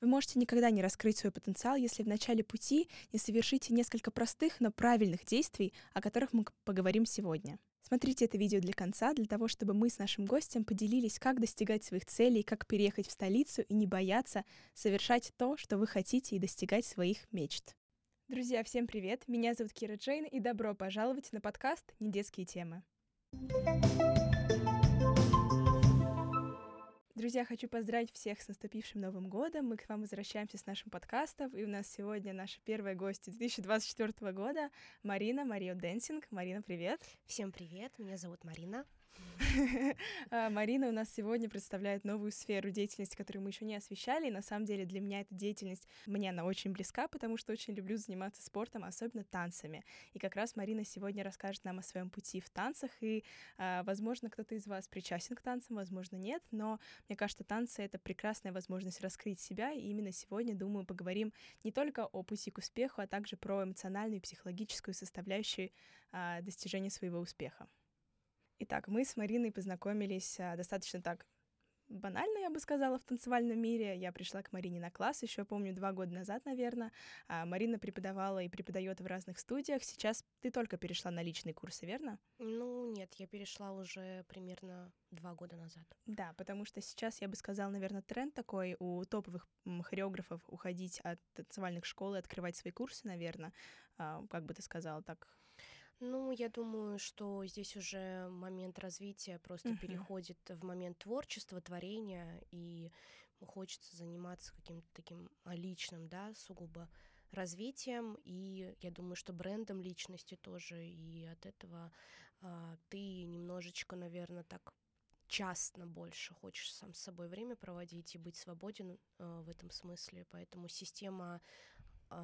Вы можете никогда не раскрыть свой потенциал, если в начале пути не совершите несколько простых, но правильных действий, о которых мы поговорим сегодня. Смотрите это видео для конца, для того, чтобы мы с нашим гостем поделились, как достигать своих целей, как переехать в столицу и не бояться совершать то, что вы хотите, и достигать своих мечт. Друзья, всем привет! Меня зовут Кира Джейн, и добро пожаловать на подкаст «Недетские темы». Друзья, хочу поздравить всех с наступившим Новым годом. Мы к вам возвращаемся с нашим подкастом, и у нас сегодня наша первая гостья 2024 года Марина, Mario Dancing. Марина, привет! Всем привет, меня зовут Марина. А, Марина у нас сегодня представляет новую сферу деятельности, которую мы еще не освещали. И на самом деле для меня эта деятельность, мне она очень близка, потому что очень люблю заниматься спортом, особенно танцами. И как раз Марина сегодня расскажет нам о своем пути в танцах. И, а, возможно, кто-то из вас причастен к танцам, возможно, нет. Но мне кажется, танцы — это прекрасная возможность раскрыть себя. И именно сегодня, думаю, поговорим не только о пути к успеху, а также про эмоциональную и психологическую составляющую а, достижения своего успеха. Итак, мы с Мариной познакомились а, достаточно так банально, я бы сказала, в танцевальном мире. Я пришла к Марине на класс еще, помню, два года назад, наверное. А Марина преподавала и преподает в разных студиях. Сейчас ты только перешла на личные курсы, верно? Ну, нет, я перешла уже примерно два года назад. Да, потому что сейчас, я бы сказала, наверное, тренд такой у топовых хореографов уходить от танцевальных школ и открывать свои курсы, наверное. А, как бы ты сказала так? Ну, я думаю, что здесь уже момент развития просто uh-huh. переходит в момент творчества, творения, и хочется заниматься каким-то таким личным, да, сугубо развитием, и я думаю, что брендом личности тоже, и от этого а, ты немножечко, наверное, так частно больше хочешь сам с собой время проводить и быть свободен э, в этом смысле. Поэтому система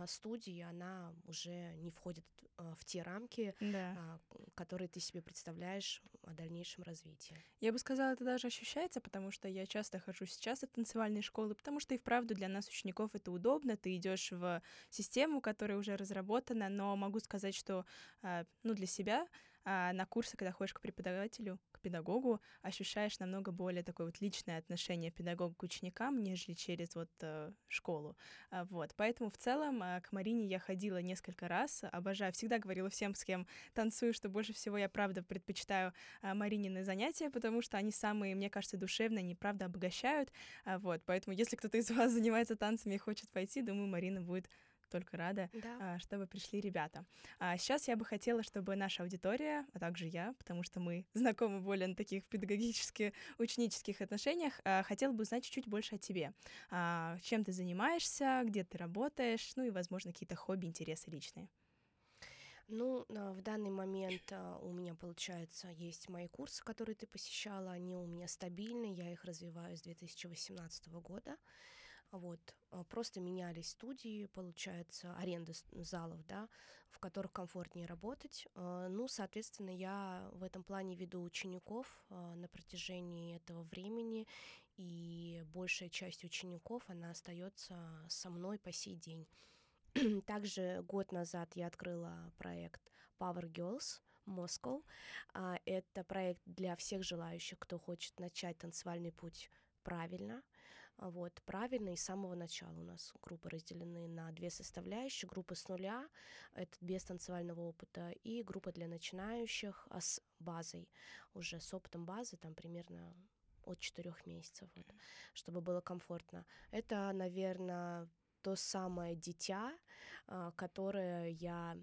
студии, она уже не входит а, в те рамки, да. А, которые ты себе представляешь о дальнейшем развитии. Я бы сказала, это даже ощущается, потому что я часто хожу сейчас в танцевальные школы, потому что и вправду для нас, учеников, это удобно, ты идешь в систему, которая уже разработана, но могу сказать, что ну, для себя на курсы, когда ходишь к преподавателю, к педагогу, ощущаешь намного более такое вот личное отношение педагога к ученикам, нежели через вот э, школу. Вот, поэтому в целом. А к Марине я ходила несколько раз, обожаю. Всегда говорила всем, с кем танцую, что больше всего я, правда, предпочитаю а, Маринины занятия, потому что они самые, мне кажется, душевные, они, правда, обогащают. А, вот, поэтому если кто-то из вас занимается танцами и хочет пойти, думаю, Марина будет только рада, да. А, чтобы пришли ребята. А сейчас я бы хотела, чтобы наша аудитория, а также я, потому что мы знакомы более на таких педагогически ученических отношениях, а, хотела бы узнать чуть-чуть больше о тебе. Чем ты занимаешься, где ты работаешь, ну и, возможно, какие-то хобби, интересы личные. Ну, в данный момент у меня, получается, есть мои курсы, которые ты посещала, они у меня стабильны, я их развиваю с 2018 года. Вот. А, просто менялись студии, получается, аренды залов, да, в которых комфортнее работать. А, ну, соответственно, я в этом плане веду учеников а, на протяжении этого времени, и большая часть учеников, она остается со мной по сей день. Также год назад я открыла проект Power Girls Moscow. Это проект для всех желающих, кто хочет начать танцевальный путь правильно, вот, правильно и с самого начала у нас группы разделены на две составляющие. Группа с нуля, это без танцевального опыта, и группа для начинающих а с базой, уже с опытом базы, там примерно от четырех месяцев, вот, чтобы было комфортно. Это, наверное, то самое дитя, а, которое я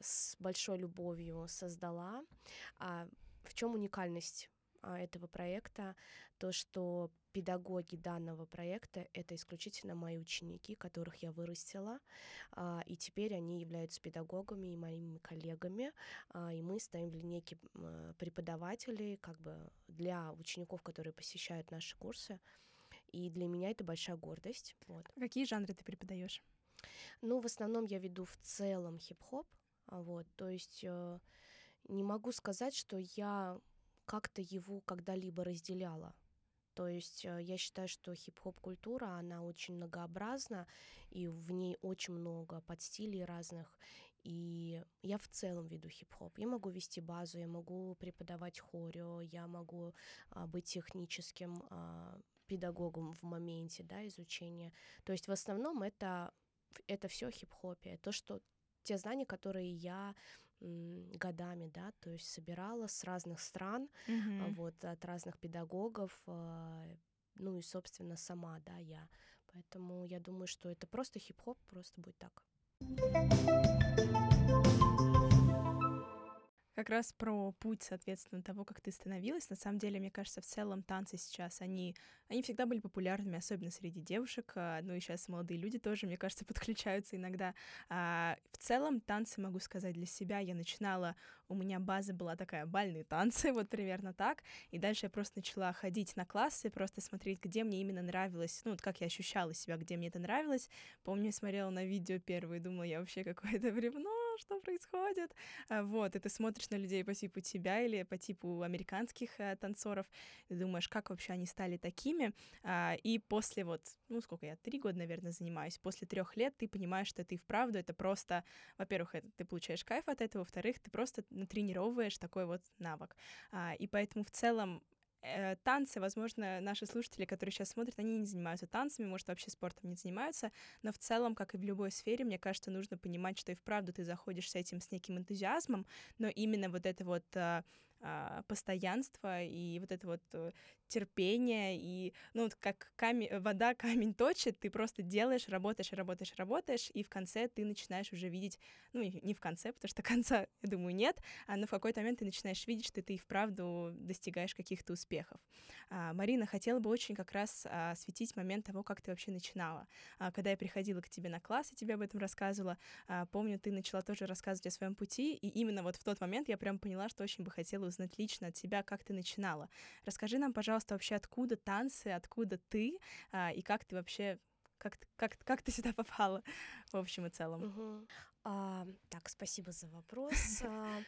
с большой любовью создала. А в чем уникальность а, этого проекта, то, что педагоги данного проекта — это исключительно мои ученики, которых я вырастила, а, и теперь они являются педагогами и моими коллегами, а, и мы стоим в линейке преподавателей как бы для учеников, которые посещают наши курсы, и для меня это большая гордость. Вот. Какие жанры ты преподаешь? Ну, в основном я веду в целом хип-хоп, вот, то есть э, не могу сказать, что я как-то его когда-либо разделяла. То есть э, я считаю, что хип-хоп культура, она очень многообразна, и в ней очень много подстилей разных. И я в целом веду хип-хоп. Я могу вести базу, я могу преподавать хорео, я могу а, быть техническим а, педагогом в моменте, да, изучения. То есть в основном это, это все хип-хопе, то, что те знания, которые я годами, да, то есть собирала с разных стран, mm-hmm. вот, от разных педагогов, а, ну и, собственно, сама, да, я. Поэтому я думаю, что это просто хип-хоп, просто будет так. Как раз про путь, соответственно, того, как ты становилась. На самом деле, мне кажется, в целом танцы сейчас, они, они всегда были популярными, особенно среди девушек. А, ну и сейчас молодые люди тоже, мне кажется, подключаются иногда. А, в целом, танцы, могу сказать, для себя я начинала у меня база была такая бальные танцы, вот примерно так, и дальше я просто начала ходить на классы, просто смотреть, где мне именно нравилось, ну, вот как я ощущала себя, где мне это нравилось. Помню, я смотрела на видео первые, думала, я вообще какое-то бревно, что происходит? А, вот, и ты смотришь на людей по типу тебя или по типу американских а, танцоров, и думаешь, как вообще они стали такими, а, и после вот, ну, сколько я, три года, наверное, занимаюсь, после трех лет ты понимаешь, что ты вправду, это просто, во-первых, это, ты получаешь кайф от этого, во-вторых, ты просто натренировываешь такой вот навык. А, и поэтому в целом э, танцы, возможно, наши слушатели, которые сейчас смотрят, они не занимаются танцами, может, вообще спортом не занимаются, но в целом, как и в любой сфере, мне кажется, нужно понимать, что и вправду ты заходишь с этим, с неким энтузиазмом, но именно вот это вот а, а, постоянство и вот это вот э, терпение и ну вот как камень, вода камень точит, ты просто делаешь, работаешь, работаешь, работаешь, и в конце ты начинаешь уже видеть, ну не в конце, потому что конца, я думаю, нет, а но в какой-то момент ты начинаешь видеть, что ты и вправду достигаешь каких-то успехов. А, Марина, хотела бы очень как раз а, осветить момент того, как ты вообще начинала. А, когда я приходила к тебе на класс и тебе об этом рассказывала, а, помню, ты начала тоже рассказывать о своем пути, и именно вот в тот момент я прям поняла, что очень бы хотела узнать лично от тебя, как ты начинала. Расскажи нам, пожалуйста, вообще, откуда танцы, откуда ты, а, и как ты вообще, как, как, как ты сюда попала, в общем и целом. Угу. А, так, спасибо за вопрос. А,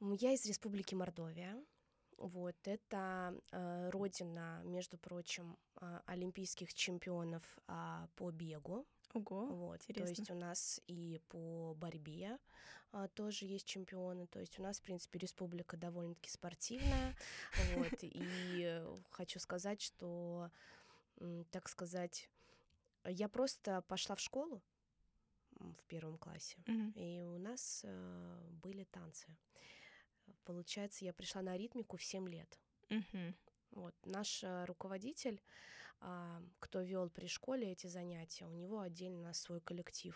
я из Республики Мордовия. Вот, это э, родина, между прочим, э, олимпийских чемпионов э, по бегу. Ого, вот, интересно. То есть у нас и по борьбе а, тоже есть чемпионы. То есть у нас, в принципе, республика довольно-таки спортивная. Вот, и хочу сказать, что, так сказать, я просто пошла в школу в первом классе, mm-hmm. и у нас э, были танцы. Получается, я пришла на ритмику в 7 лет. Mm-hmm. Вот наш э, руководитель а, кто вел при школе эти занятия, у него отдельно свой коллектив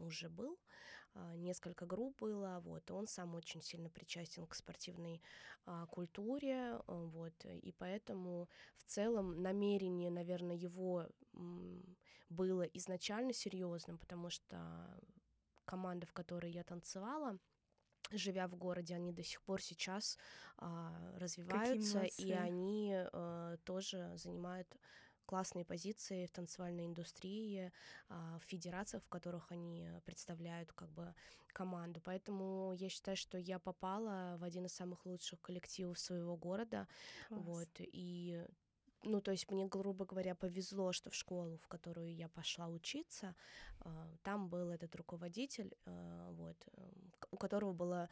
уже был, а, несколько групп было, вот, он сам очень сильно причастен к спортивной а, культуре, вот, и поэтому в целом намерение, наверное, его было изначально серьезным, потому что команда, в которой я танцевала, живя в городе, они до сих пор сейчас а, развиваются, и они а, тоже занимают классные позиции в танцевальной индустрии, а, в федерациях, в которых они представляют как бы команду. Поэтому я считаю, что я попала в один из самых лучших коллективов своего города. Класс. Вот, и ну, то есть мне, грубо говоря, повезло, что в школу, в которую я пошла учиться, а, там был этот руководитель, а, вот, эм, у которого была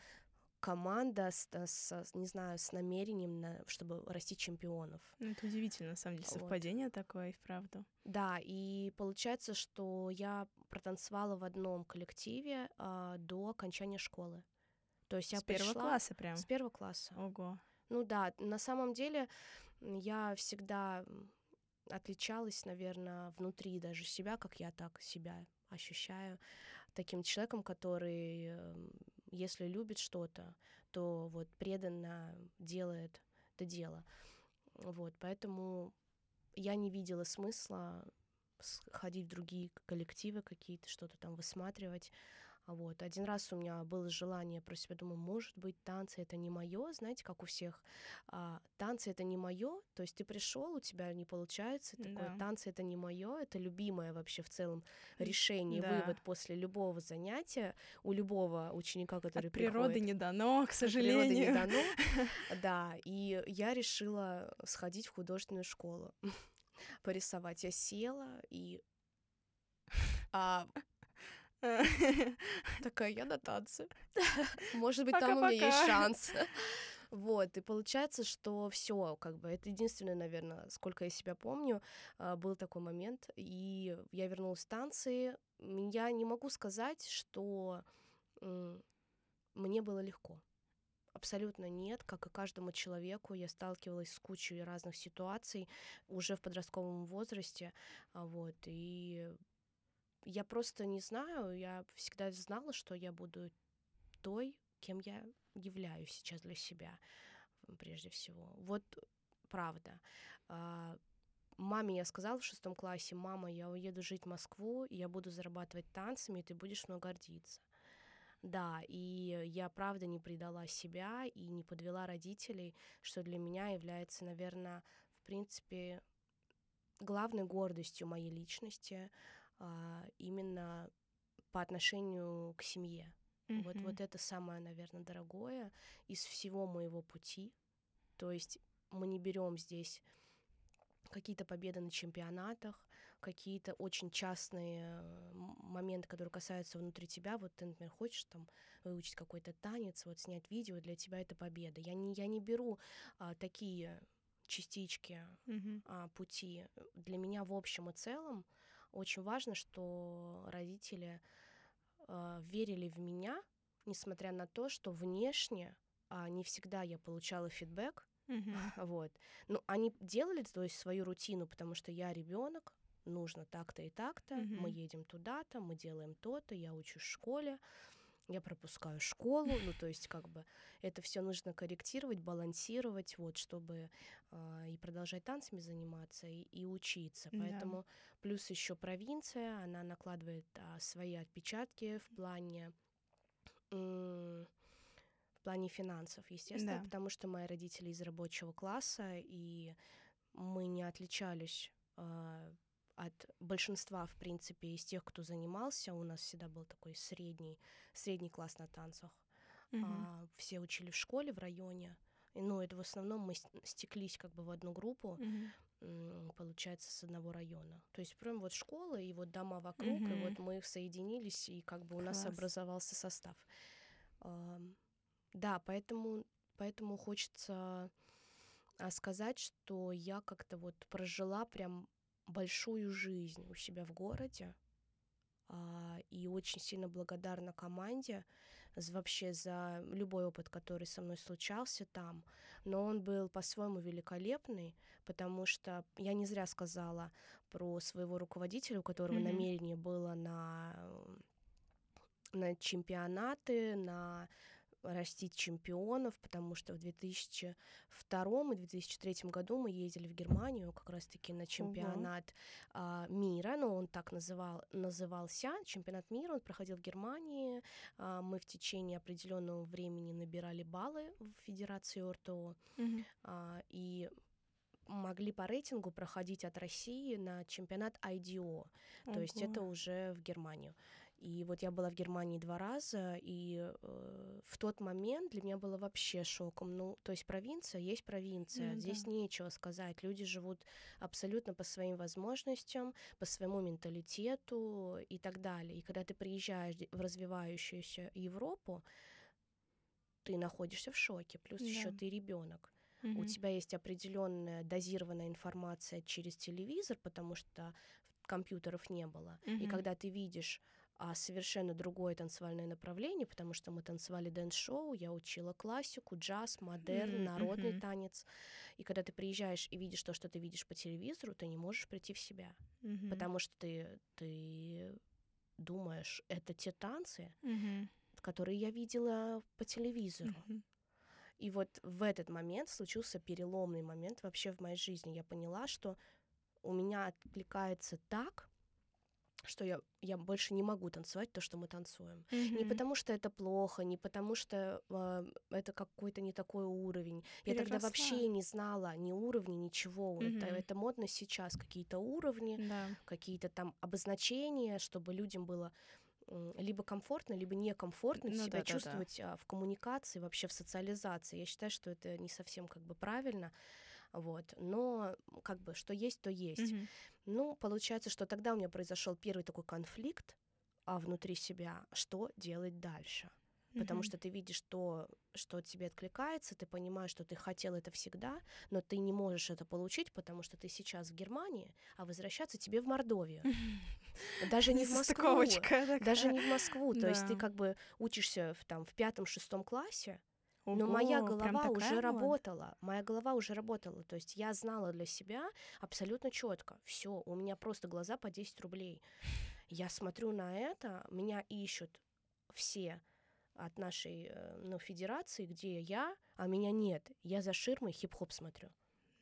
команда с, с, не знаю, с намерением, на, чтобы расти чемпионов. Ну, это удивительно, на самом деле, совпадение вот. такое и вправду. Да, и получается, что я протанцевала в одном коллективе а, до окончания школы. То есть я с первого класса прям? С первого класса. Ого. Ну да, на самом деле я всегда отличалась, наверное, внутри даже себя, как я так себя ощущаю, таким человеком, который, эм, если любит что-то, то вот преданно делает это дело. Вот, поэтому я не видела смысла ходить в другие коллективы какие-то, что-то там высматривать. Вот. Один раз у меня было желание, про себя думаю, может быть, танцы это не мое, знаете, как у всех. А, танцы это не мое, то есть ты пришел, у тебя не получается, да. такое, танцы это не мое, это любимое вообще в целом решение, да. вывод после любого занятия у любого ученика, который От природы приходит. не дано, к сожалению. От природы не дано, да. И я решила сходить в художественную школу порисовать. Я села и а, Такая, я на танцы. Может быть, там у меня есть шанс. Вот, и получается, что все, как бы, это единственное, наверное, сколько я себя помню, а, был такой момент, и я вернулась с танцы. Я не могу сказать, что мне было легко. Абсолютно нет, как и каждому человеку, я сталкивалась с кучей разных ситуаций уже в подростковом возрасте, а, вот, и я просто не знаю, я всегда знала, что я буду той, кем я являюсь сейчас для себя, прежде всего. Вот правда. А, маме я сказала в шестом классе, мама, я уеду жить в Москву, я буду зарабатывать танцами, и ты будешь мной гордиться. Да, и я правда не предала себя и не подвела родителей, что для меня является, наверное, в принципе, главной гордостью моей личности а, именно по отношению к семье. Mm-hmm. Вот, вот это самое, наверное, дорогое из всего моего пути. То есть мы не берем здесь какие-то победы на чемпионатах, какие-то очень частные моменты, которые касаются внутри тебя. Вот ты, например, хочешь там выучить какой-то танец, вот снять видео, для тебя это победа. Я не, я не беру а, такие частички mm-hmm. а, пути. Для меня в общем и целом очень важно, что родители а, верили в меня, несмотря на то, что внешне а, не всегда я получала фидбэк, Uh-huh. Вот. Ну, они делали, то есть, свою рутину, потому что я ребенок, нужно так-то и так-то, uh-huh. мы едем туда-то, мы делаем то-то, я учусь в школе, я пропускаю школу, ну, то есть, как бы, это все нужно корректировать, балансировать, вот, чтобы э, и продолжать танцами заниматься, и, и учиться. Поэтому плюс еще провинция, она накладывает а, свои отпечатки в плане в плане финансов, естественно, да. потому что мои родители из рабочего класса, и мы не отличались э, от большинства, в принципе, из тех, кто занимался. У нас всегда был такой средний, средний класс на танцах. Угу. А, все учили в школе в районе. И, ну, это в основном мы стеклись как бы в одну группу, угу. получается, с одного района. То есть прям вот школа и вот дома вокруг, угу. и вот мы их соединились, и как бы у Класс. нас образовался состав. Да, поэтому, поэтому хочется а, сказать, что я как-то вот прожила прям большую жизнь у себя в городе а, и очень сильно благодарна команде за, вообще за любой опыт, который со мной случался там. Но он был по-своему великолепный, потому что я не зря сказала про своего руководителя, у которого mm-hmm. намерение было на на чемпионаты, на растить чемпионов, потому что в 2002 и 2003 году мы ездили в Германию как раз-таки на чемпионат а, мира, но он так называл, назывался, чемпионат мира, он проходил в Германии, а, мы в течение определенного времени набирали баллы в Федерации ОРТО, mm-hmm. а, и могли по рейтингу проходить от России на чемпионат IDO, то есть это уже в Германию. И вот я была в Германии два раза, и э, в тот момент для меня было вообще шоком. Ну, то есть провинция есть провинция, mm, здесь да. нечего сказать. Люди живут абсолютно по своим возможностям, по своему менталитету и так далее. И когда ты приезжаешь в развивающуюся Европу, ты находишься в шоке. Плюс да. еще ты ребенок. Mm-hmm. У тебя есть определенная дозированная информация через телевизор, потому что компьютеров не было. Mm-hmm. И когда ты видишь а совершенно другое танцевальное направление, потому что мы танцевали dance-шоу, я учила классику, джаз, модерн, mm-hmm. народный танец. И когда ты приезжаешь и видишь то, что ты видишь по телевизору, ты не можешь прийти в себя, mm-hmm. потому что ты, ты думаешь, это те танцы, mm-hmm. которые я видела по телевизору. Mm-hmm. И вот в этот момент случился переломный момент вообще в моей жизни. Я поняла, что у меня откликается так, что я, я больше не могу танцевать то, что мы танцуем. Mm-hmm. Не потому что это плохо, не потому что э, это какой-то не такой уровень. Переросла. Я тогда вообще не знала ни уровня, ничего. Mm-hmm. Это, это модно сейчас, какие-то уровни, да. какие-то там обозначения, чтобы людям было либо комфортно, либо некомфортно ну, себя да, чувствовать да, да. в коммуникации, вообще в социализации. Я считаю, что это не совсем как бы правильно вот, но как бы что есть, то есть. Mm-hmm. Ну, получается, что тогда у меня произошел первый такой конфликт а внутри себя, что делать дальше. потому Мгм. что ты видишь то, что тебе откликается, ты понимаешь, что ты хотел это всегда, но ты не можешь это получить, потому что ты сейчас в Германии, а возвращаться тебе в Мордовию. Даже не в Москву. Даже не в Москву. То есть ты как бы учишься в, там, в пятом-шестом классе, но моя Ого, голова уже была? работала. Моя голова уже работала. То есть я знала для себя абсолютно четко. Все, у меня просто глаза по 10 рублей. Я смотрю на это, меня ищут все от нашей э, ну, федерации, где я, а меня нет. Я за ширмой хип-хоп смотрю.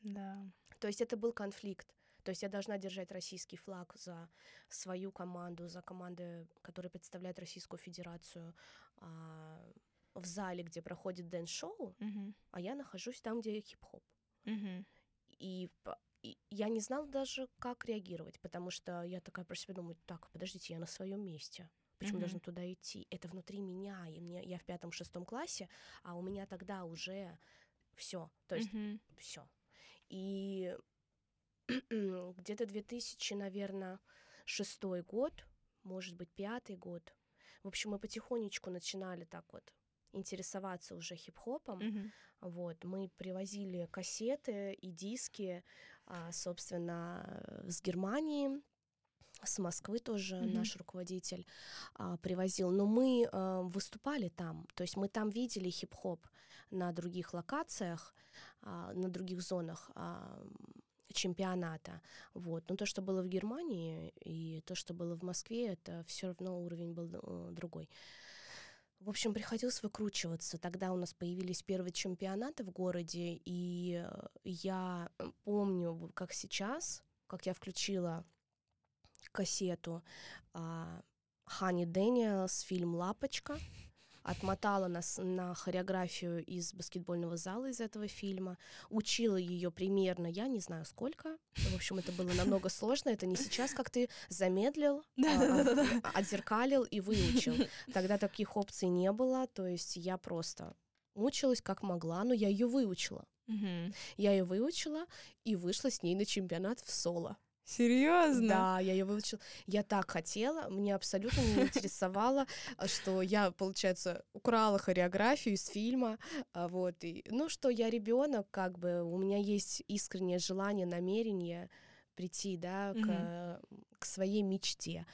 Да. То есть это был конфликт. То есть я должна держать российский флаг за свою команду, за команды, которые представляют Российскую Федерацию а, в зале, где проходит dance-шоу, Мгм. а я нахожусь там, где хип-хоп. Мгм. И, и я не знала даже, как реагировать, потому что я такая про себя думаю, так, подождите, я на своем месте. Почему Мгм. должна туда идти? Это внутри меня, и мне, я в пятом-шестом классе, а у меня тогда уже все. То есть Мгм. все. И где-то 2000, наверное, шестой год, может быть, пятый год. В общем, мы потихонечку начинали так вот интересоваться уже хип-хопом. Мгм. Вот, мы привозили кассеты и диски, а, собственно, с Германии, с Москвы тоже Мгм. наш руководитель а, привозил. Но мы а, выступали там, то есть мы там видели хип-хоп на других локациях, а, на других зонах а, чемпионата. Вот. Но то, что было в Германии и то, что было в Москве, это все равно уровень был э, другой. В общем, приходилось выкручиваться. Тогда у нас появились первые чемпионаты в городе, и э, я помню, как сейчас, как я включила кассету Хани Дэниелс, фильм «Лапочка», отмотала нас на хореографию из баскетбольного зала из этого фильма, учила ее примерно, я не знаю сколько, в общем, это было намного сложно, это не сейчас, как ты замедлил, а, Да-да-да-да. а, отзеркалил и выучил. Тогда таких опций не было, то есть я просто мучилась как могла, но я ее выучила. Я ее выучила и вышла с ней на чемпионат в соло. Серьезно? Да, я ее выучила. Я так хотела, мне абсолютно не интересовало, а, что я, получается, украла хореографию из фильма, а, вот. И, ну, что я ребенок, как бы у меня есть искреннее желание, намерение прийти, да, к, к своей мечте,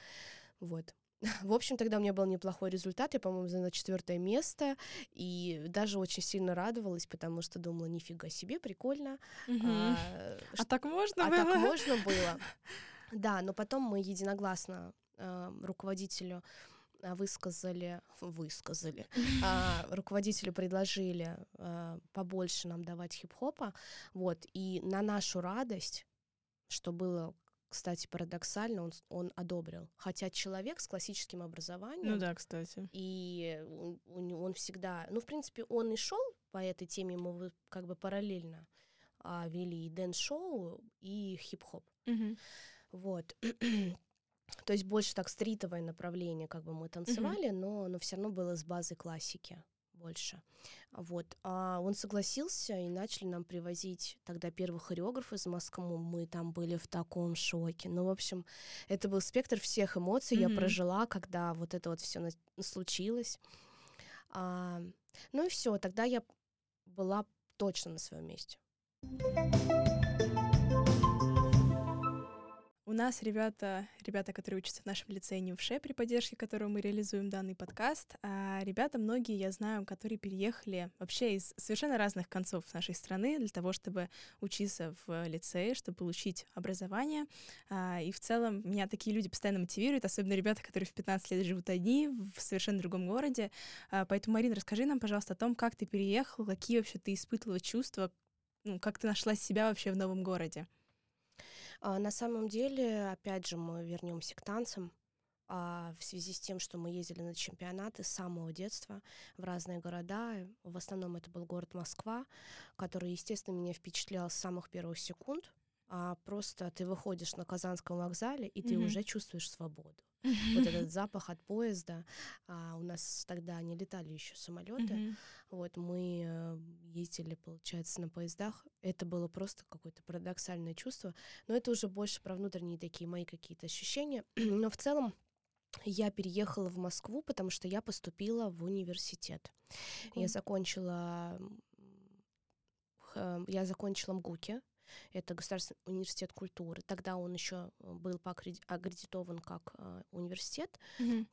вот. В общем, тогда у меня был неплохой результат, я, по-моему, заняла четвертое место, и даже очень сильно радовалась, потому что думала, нифига себе, прикольно, Мгм. а, А так можно а было? так можно было. Да, но потом мы единогласно э, руководителю э, высказали, высказали, а, руководителю предложили э, побольше нам давать хип-хопа, вот, и на нашу радость, что было, кстати, парадоксально, он, он одобрил. Хотя человек с классическим образованием, Ну да, кстати. и он, он всегда, ну, в принципе, он и шел по этой теме, мы как бы параллельно а, вели и dance-шоу, и хип-хоп. Мгм. Вот. То есть больше так стритовое направление, как бы мы танцевали, но, но все равно было с базы классики больше. Вот. А он согласился, и начали нам привозить тогда первых хореографов из Москвы. Мы там были в таком шоке. Ну, в общем, это был спектр всех эмоций. Я Мгм. прожила, когда вот это вот все случилось. А, ну и все, тогда я была точно на своем месте. У нас ребята, ребята, которые учатся в нашем лицее НИВШЕ, при поддержке которого мы реализуем данный подкаст, а ребята многие, я знаю, которые переехали вообще из совершенно разных концов нашей страны для того, чтобы учиться в лицее, чтобы получить образование. А, И в целом меня такие люди постоянно мотивируют, особенно ребята, которые в 15 лет живут одни в совершенно другом городе. А, Поэтому, Марина, расскажи нам, пожалуйста, о том, как ты переехала, какие вообще ты испытывала чувства, ну, как ты нашла себя вообще в новом городе. А, на самом деле, опять же, мы вернемся к танцам. А, в связи с тем, что мы ездили на чемпионаты с самого детства в разные города, в основном это был город Москва, который, естественно, меня впечатлял с самых первых секунд. А просто ты выходишь на Казанском вокзале, и ты Мгм. уже чувствуешь свободу. Вот этот запах от поезда. А, у нас тогда не летали еще самолеты. Вот мы э, ездили, получается, на поездах. Это было просто какое-то парадоксальное чувство. Но это уже больше про внутренние такие мои какие-то ощущения. Но в целом я переехала в Москву, потому что я поступила в университет. Я закончила, я закончила МГУКи, это Государственный университет культуры. Тогда он еще был поаккреди- аккредитован как э, университет,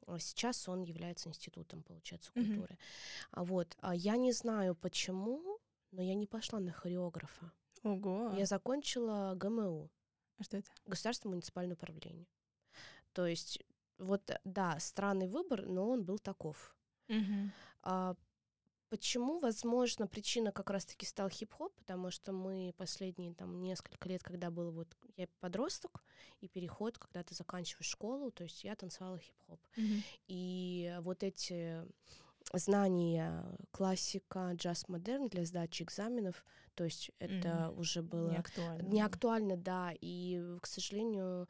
а сейчас он является институтом, получается, культуры. А вот, а я не знаю почему, но я не пошла на хореографа. Ого. Я закончила ГМУ, А что это? Государственное муниципальное управление. То есть, вот, э, да, странный выбор, но он был таков. Мгм. А почему? Возможно, причина как раз-таки стал хип-хоп, потому что мы последние там несколько лет, когда был вот я подросток, и переход, когда ты заканчиваешь школу, то есть я танцевала хип-хоп. Мгм. И вот эти знания классика, джаз-модерн для сдачи экзаменов, то есть это уже было Не актуально. не актуально, да, и, к сожалению,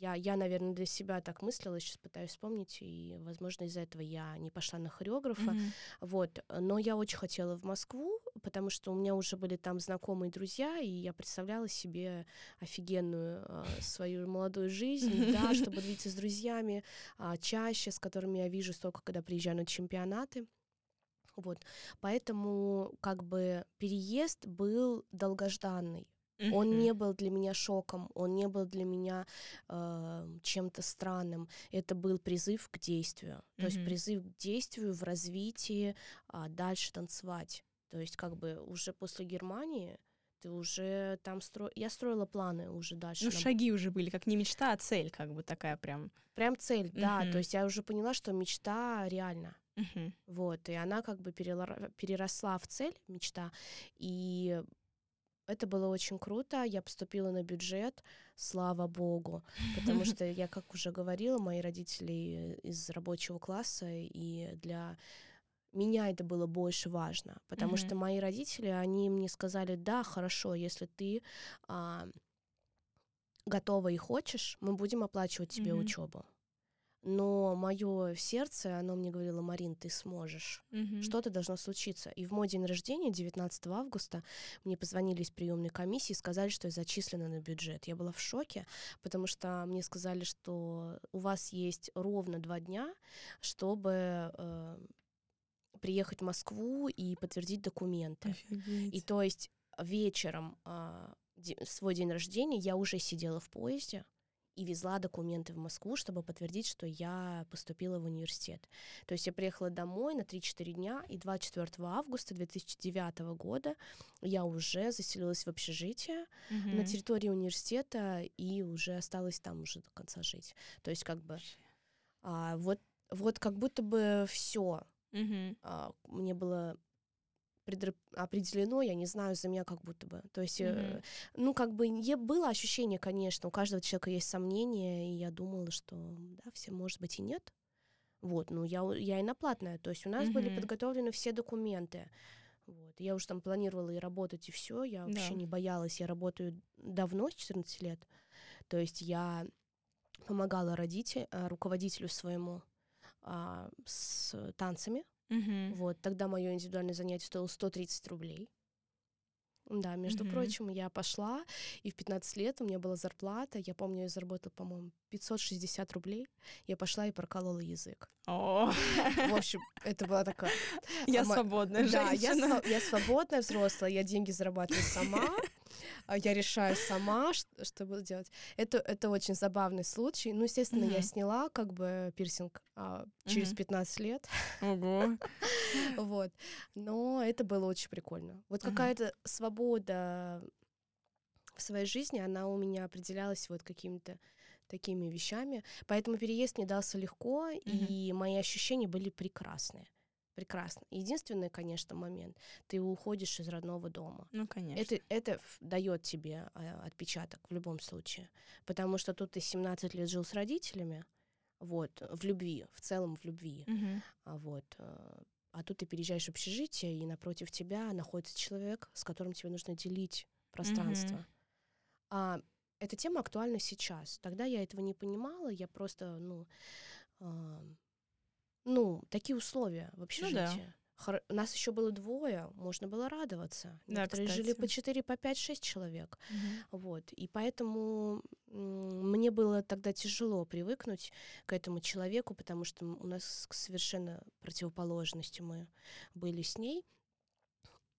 я, я, наверное, для себя так мыслила, сейчас пытаюсь вспомнить, и, возможно, из-за этого я не пошла на хореографа, Мгм. вот, но я очень хотела в Москву, потому что у меня уже были там знакомые друзья, и я представляла себе офигенную а, свою молодую жизнь, да, чтобы видеться с друзьями а, чаще, с которыми я вижу только, когда приезжаю на чемпионаты. Вот, поэтому как бы переезд был долгожданный. Он Мгм. не был для меня шоком, он не был для меня э, чем-то странным. Это был призыв к действию. То есть призыв к действию в развитии а, дальше танцевать. То есть как бы уже после Германии ты уже там стро... Я строила планы уже дальше. Ну, на- шаги уже были, как не мечта, а цель, как бы такая прям. Прям цель, да. Мгм. То есть я уже поняла, что мечта реальна. Мгм. Вот, и она как бы переросла в цель, мечта, и это было очень круто. Я поступила на бюджет, слава богу, потому что я, как уже говорила, мои родители из рабочего класса, и для меня это было больше важно, потому Мгм. что мои родители, они мне сказали, да, хорошо, если ты а, готова и хочешь, мы будем оплачивать тебе Мгм. учебу. Но мое сердце, оно мне говорило, Марин, ты сможешь. Мгм. Что-то должно случиться. И в мой день рождения, 19 августа, мне позвонили из приемной комиссии и сказали, что я зачислена на бюджет. Я была в шоке, потому что мне сказали, что у вас есть ровно два дня, чтобы э, приехать в Москву и подтвердить документы. Офигеть. И то есть вечером де- свой день рождения я уже сидела в поезде и везла документы в Москву, чтобы подтвердить, что я поступила в университет. То есть я приехала домой на 3-4 дня, и 24 августа 2009 года я уже заселилась в общежитие на Мгм. территории университета и уже осталась там уже до конца жить. То есть как бы а, вот, вот как будто бы все Мгм. а, мне было определено, я не знаю, за меня как будто бы. То есть, э, Мгм. ну, как бы не было ощущения, конечно, у каждого человека есть сомнения, и я думала, что, да, все, может быть, и нет. Вот, ну, я, я и на платная, то есть у нас были Мгм. подготовлены все документы. Вот. Я уже там планировала и работать, и все. Я вообще Да. не боялась. Я работаю давно, с 14 лет. То есть я помогала родителю, руководителю своему а, с танцами. Мгм. Вот, тогда мое индивидуальное занятие стоило 130 рублей. Да, между Мгм. прочим, я пошла, и в 15 лет у меня была зарплата, я помню, я заработала, по-моему, 560 рублей. Я пошла и проколола язык. О, В общем, это была такая... я А свободная Да, я, женщина. я свободная взрослая, я деньги зарабатываю сама, я решаю сама, что буду делать. Это, это очень забавный случай. Ну, естественно, я Мгм. сняла как бы пирсинг а, через Мгм. 15 лет. Ого. Вот. Но это было очень прикольно. Вот какая-то свобода в своей жизни, она у меня определялась вот какими-то такими вещами. Поэтому переезд мне дался легко, и мои ощущения были прекрасные. Прекрасно. Единственный, конечно, момент. Ты уходишь из родного дома. Ну, конечно. Это, это дает тебе а, отпечаток в любом случае. Потому что тут ты 17 лет жил с родителями, вот, в любви, в целом в любви. А вот. э, А тут ты переезжаешь в общежитие, и напротив тебя находится человек, с которым тебе нужно делить пространство. Мгм. А эта тема актуальна сейчас. Тогда я этого не понимала, я просто, ну, ну, такие условия в общежитии. Хор... Нас еще было двое, можно было радоваться. Да, Некоторые кстати. жили по 4, по 5, 6 человек. Мгм. Вот. И поэтому мне было тогда тяжело привыкнуть к этому человеку, потому что у нас совершенно противоположностью мы были с ней.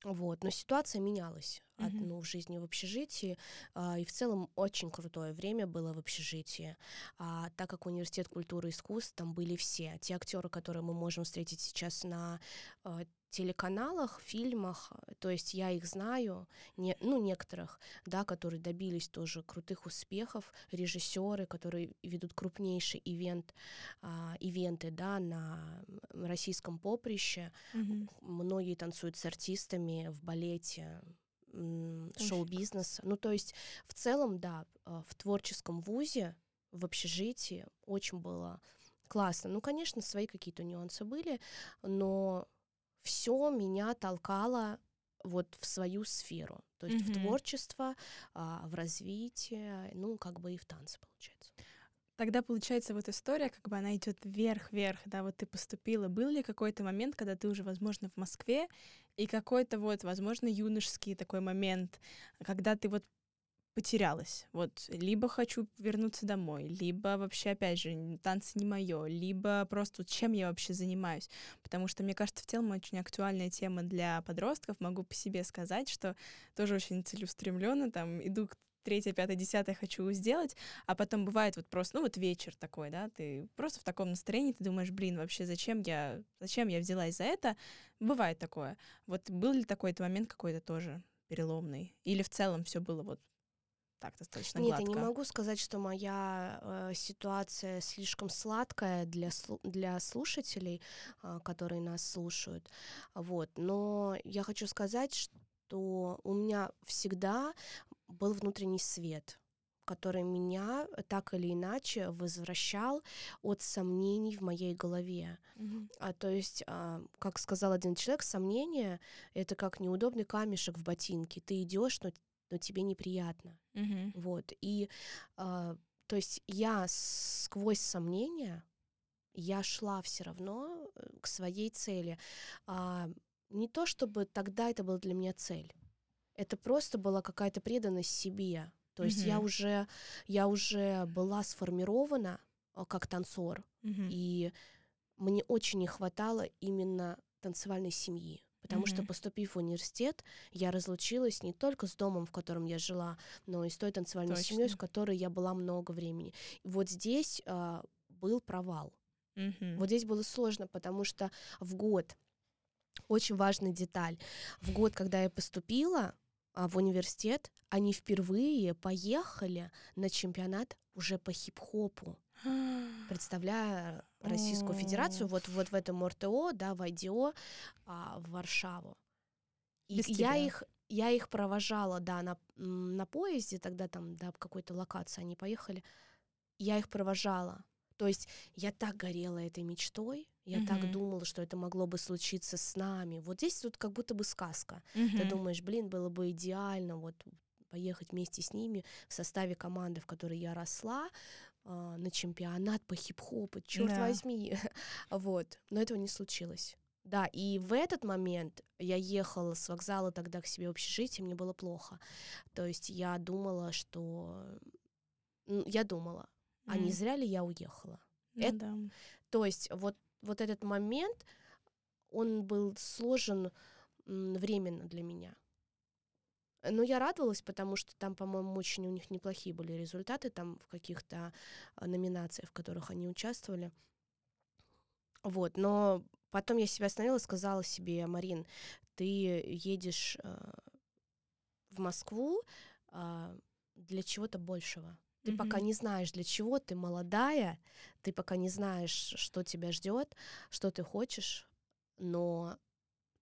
Вот. Но ситуация менялась от, Мгм. ну, в общежитии. а, и в целом очень крутое время было в общежитии. А, так как университет культуры и искусств, там были все. Те актеры, которые мы можем встретить сейчас на а, телеканалах, фильмах, то есть я их знаю, не, ну, некоторых, да, которые добились тоже крутых успехов, режиссеры, которые ведут крупнейший ивент, а, ивенты, да, на российском поприще, Мгм. многие танцуют с артистами в балете, шоу-бизнеса. Ну, то есть в целом, да, а, в творческом вузе, в общежитии очень было классно. Ну, конечно, свои какие-то нюансы были, но все меня толкало вот в свою сферу, то есть в Мгм. творчество, а, в развитие, ну, как бы и в танцы, получается. Тогда получается вот история, как бы она идет вверх-вверх, да, вот ты поступила. Был ли какой-то момент, когда ты уже, возможно, в Москве, и какой-то вот, возможно, юношеский такой момент, когда ты вот потерялась. Вот либо хочу вернуться домой, либо вообще, опять же, танцы не мое, либо просто чем я вообще занимаюсь. Потому что, мне кажется, в целом очень актуальная тема для подростков. Могу по себе сказать, что тоже очень целеустремленно, там, иду третье, пятое, десятое хочу сделать, а потом бывает вот просто, ну вот вечер такой, да, ты просто в таком настроении, ты думаешь, блин, вообще зачем я, зачем я взялась за это? Бывает такое. Вот был ли такой-то момент какой-то тоже переломный? Или в целом все было вот так достаточно Нет, гладко? я не могу сказать, что моя э, ситуация слишком сладкая для, для слушателей, а, которые нас слушают. Вот. Но я хочу сказать, что у меня всегда был внутренний свет который меня так или иначе возвращал от сомнений в моей голове. Мгм. А, то есть, а, как сказал один человек, сомнение — это как неудобный камешек в ботинке. Ты идешь, но, но тебе неприятно. Мгм. Вот. И, а, то есть я сквозь сомнения, я шла все равно э, к своей цели. А, не то чтобы тогда это была для меня цель. Это просто была какая-то преданность себе. То есть я Мгм. уже, я уже была сформирована а, как танцор, Мгм. и мне очень не хватало именно танцевальной семьи. Потому что, Мгм. поступив в университет, я разлучилась не только с домом, в котором я жила, но и с той танцевальной семьей, с Точно. которой я была много времени. И вот здесь а, был провал. Мгм. Вот здесь было сложно, потому что в год, очень важная деталь, в год, когда я поступила в университет, они впервые поехали на чемпионат уже по хип-хопу представляя Российскую Федерацию вот, вот в этом РТО, да, в IDO, а, в Варшаву. И Без я тебя. их, я их провожала, да, на, на поезде, тогда там, да, в какой-то локации они поехали. Я их провожала. То есть я так горела этой мечтой, я так Мгм. думала, что это могло бы случиться с нами. Вот здесь тут как будто бы сказка. Ты Мгм. думаешь, блин, было бы идеально вот поехать вместе с ними в составе команды, в которой я росла, а, на чемпионат по хип-хопу, черт Да. возьми. вот. Но этого не случилось. Да, и в этот момент я ехала с вокзала тогда к себе в общежитие, мне было плохо. То есть я думала, что... Я думала, а не зря ли я уехала? Ну это- да. То есть вот, вот этот момент, он был сложен временно для меня. Но я радовалась, потому что там, по-моему, очень у них неплохие были результаты там в каких-то а, номинациях, в которых они участвовали. Вот, но потом я себя остановила и сказала себе, Марин, ты едешь а, в Москву а, для чего-то большего. Ты пока не знаешь, для чего ты молодая, ты пока не знаешь, что тебя ждет, что ты хочешь, но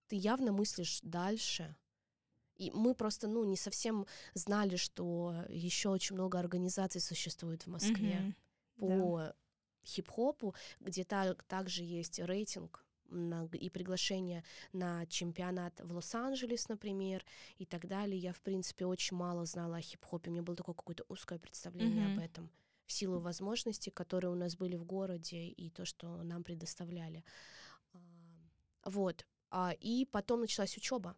ты явно мыслишь дальше. И мы просто, ну, не совсем знали, что еще очень много организаций существует в Москве. Да. по хип-хопу, где та- также есть рейтинг на- и приглашение на чемпионат в Лос-Анджелес, например, и так далее. Я, в принципе, очень мало знала о хип-хопе. У меня было такое какое-то узкое представление Мгм. об этом в силу возможностей, которые у нас были в городе, и то, что нам предоставляли. А, Вот. А, и потом началась учеба.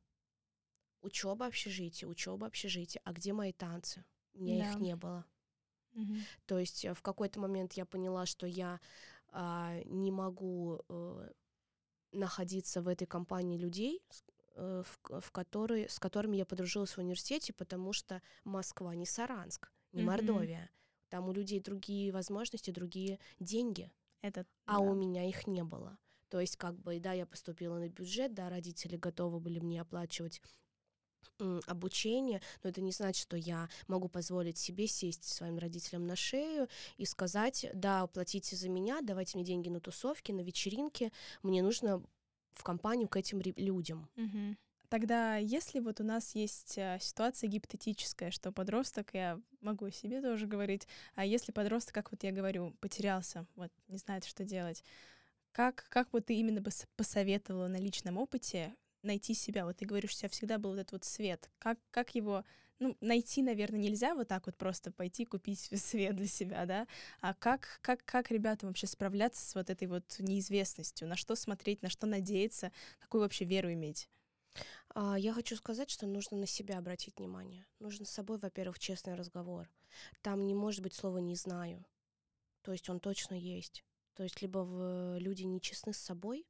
Учеба общежитие, учеба общежитие. А где мои танцы? У меня да. их не было. Угу. То есть э, в какой-то момент я поняла, что я а, не могу а, находиться в этой компании людей, э, в, в которые, с которыми я подружилась в университете, потому что Москва не Саранск, не mm-hmm. Мордовия. Там у людей другие возможности, другие деньги. Это, а да. у меня их не было. То есть, как бы, да, я поступила на бюджет, да, родители готовы были мне оплачивать обучение, но это не значит, что я могу позволить себе сесть своим родителям на шею и сказать, да, платите за меня, давайте мне деньги на тусовки, на вечеринки, мне нужно в компанию к этим людям. Тогда, если вот у нас есть а, ситуация гипотетическая, что подросток, я могу себе тоже говорить, а если подросток, как вот я говорю, потерялся, вот не знает, что делать, как, как вот ты именно бы посоветовала на личном опыте найти себя? Вот ты говоришь, у тебя всегда был этот вот свет. Как, как его ну, найти, наверное, нельзя вот так вот просто пойти купить свет для себя, да, а как, как, как ребятам вообще справляться с вот этой вот неизвестностью, на что смотреть, на что надеяться, какую вообще веру иметь? А, я хочу сказать, что нужно на себя обратить внимание. Нужно с собой, во-первых, честный разговор. Там не может быть слова «не знаю». То есть он точно есть. То есть либо в, люди нечестны с собой,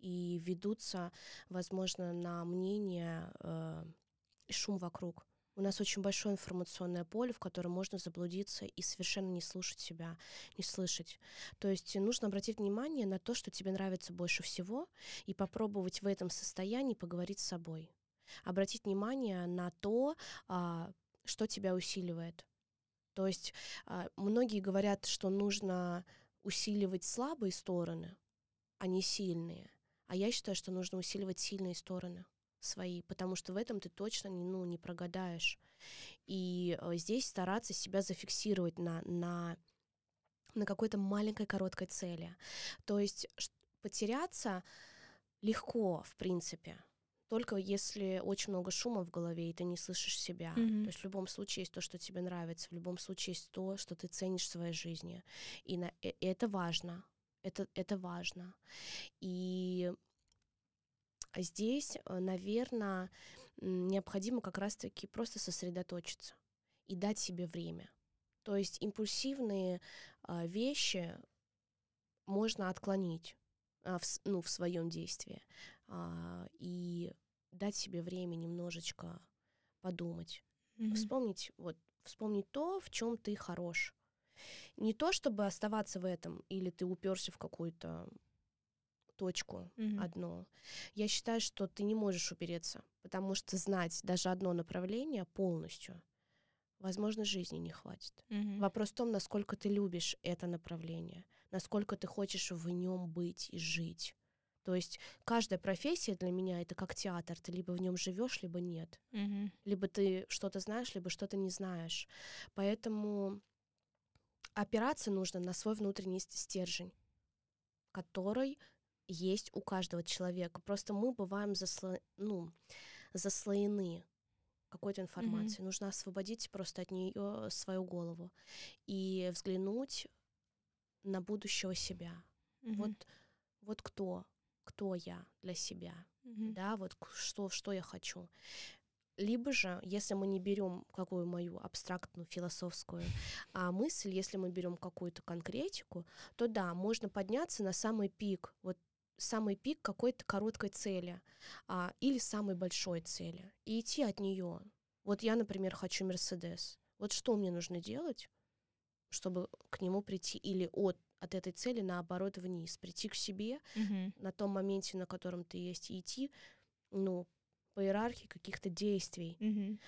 и ведутся, возможно, на мнение э, шум вокруг. У нас очень большое информационное поле, в котором можно заблудиться и совершенно не слушать себя, не слышать. То есть нужно обратить внимание на то, что тебе нравится больше всего, и попробовать в этом состоянии поговорить с собой. Обратить внимание на то, а, что тебя усиливает. То есть а, многие говорят, что нужно усиливать слабые стороны, а не сильные. А я считаю, что нужно усиливать сильные стороны свои, потому что в этом ты точно ну, не прогадаешь. И э, здесь стараться себя зафиксировать на, на, на какой-то маленькой короткой цели. То есть потеряться легко, в принципе, только если очень много шума в голове, и ты не слышишь себя. Mm-hmm. То есть в любом случае есть то, что тебе нравится, в любом случае есть то, что ты ценишь в своей жизни. И, на, и это важно. Это, это важно. И здесь, э, наверное, необходимо как раз-таки просто сосредоточиться и дать себе время. То есть импульсивные а, вещи можно отклонить а, в, ну, в своем действии а, и дать себе время немножечко подумать, mm-hmm. вспомнить вот вспомнить то, в чем ты хорош, не то, чтобы оставаться в этом, или ты уперся в какую-то точку mm-hmm. одну. Я считаю, что ты не можешь упереться, потому что знать даже одно направление полностью, возможно, жизни не хватит. Mm-hmm. Вопрос в том, насколько ты любишь это направление, насколько ты хочешь в нем быть и жить. То есть каждая профессия для меня это как театр. Ты либо в нем живешь, либо нет. Mm-hmm. Либо ты что-то знаешь, либо что-то не знаешь. Поэтому опираться нужно на свой внутренний стержень, который есть у каждого человека. Просто мы бываем засло... ну, заслоены какой-то информацией. Mm-hmm. Нужно освободить просто от нее свою голову и взглянуть на будущего себя. Mm-hmm. Вот, вот кто, кто я для себя, mm-hmm. да, вот что, что я хочу. Либо же, если мы не берем какую мою абстрактную философскую а, мысль, если мы берем какую-то конкретику, то да, можно подняться на самый пик, вот самый пик какой-то короткой цели а, или самой большой цели и идти от нее. Вот я, например, хочу Мерседес. Вот что мне нужно делать, чтобы к нему прийти или от от этой цели наоборот вниз, прийти к себе mm-hmm. на том моменте, на котором ты есть, и идти, ну, по иерархии каких-то действий. Mm-hmm.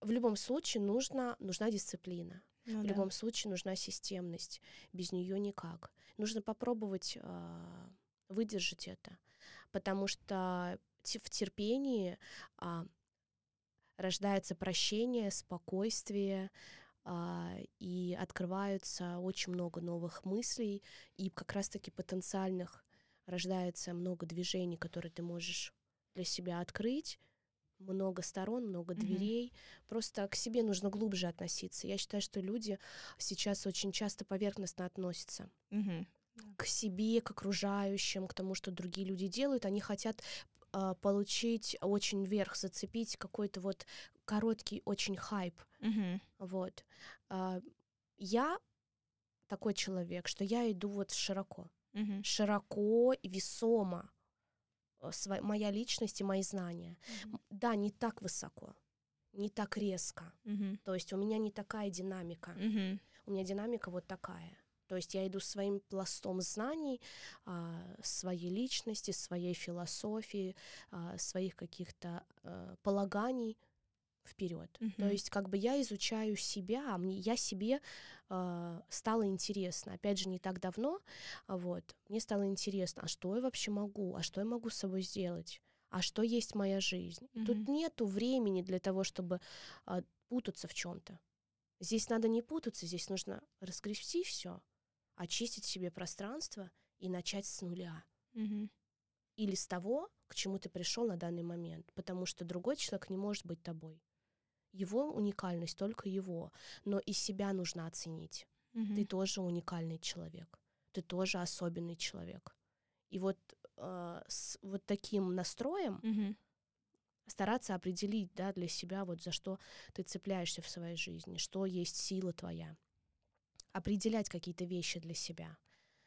В любом случае нужна, нужна дисциплина. Ну, в да. любом случае нужна системность. Без нее никак. Нужно попробовать э, выдержать это, потому что в терпении э, рождается прощение, спокойствие, э, и открываются очень много новых мыслей, и как раз-таки потенциальных рождается много движений, которые ты можешь для себя открыть, много сторон, много дверей. Mm-hmm. Просто к себе нужно глубже относиться. Я считаю, что люди сейчас очень часто поверхностно относятся. Mm-hmm. К себе, к окружающим, к тому, что другие люди делают. Они хотят э, получить очень вверх, зацепить какой-то вот короткий очень хайп. Мгм. Вот. А, я такой человек, что я иду вот широко. Мгм. Широко и весомо. Э, сва- моя личность и мои знания. М, Да, не так высоко, не так резко. Мгм. То есть у меня не такая динамика. Мгм. У меня динамика вот такая. То есть я иду своим пластом знаний, а, своей личности, своей философии, а, своих каких-то а, полаганий вперед. То Мгм. есть как бы я изучаю себя, а мне я себе а, стало интересно. Опять же, не так давно, а вот мне стало интересно, а что я вообще могу, а что я могу с собой сделать, а что есть моя жизнь. И Тут нету времени для того, чтобы а, путаться в чем-то. Здесь надо не путаться, здесь нужно раскрести все, очистить себе пространство и начать с нуля. Мгм. Или с того, к чему ты пришел на данный момент. Потому что другой человек не может быть тобой. Его уникальность только его. Но и себя нужно оценить. Мгм. Ты тоже уникальный человек. Ты тоже особенный человек. И вот э, с вот таким настроем Мгм. стараться определить да, для себя, вот за что ты цепляешься в своей жизни, что есть сила твоя. Определять какие-то вещи для себя.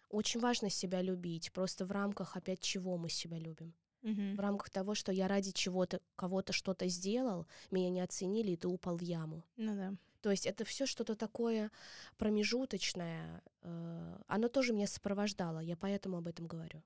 Очень важно себя любить, просто в рамках опять чего мы себя любим. Мгм. В рамках того, что я ради чего-то, кого-то что-то сделал, меня не оценили, и ты упал в яму. Ну да. То есть это все что-то такое промежуточное. э, Оно тоже меня сопровождало, я поэтому об этом говорю.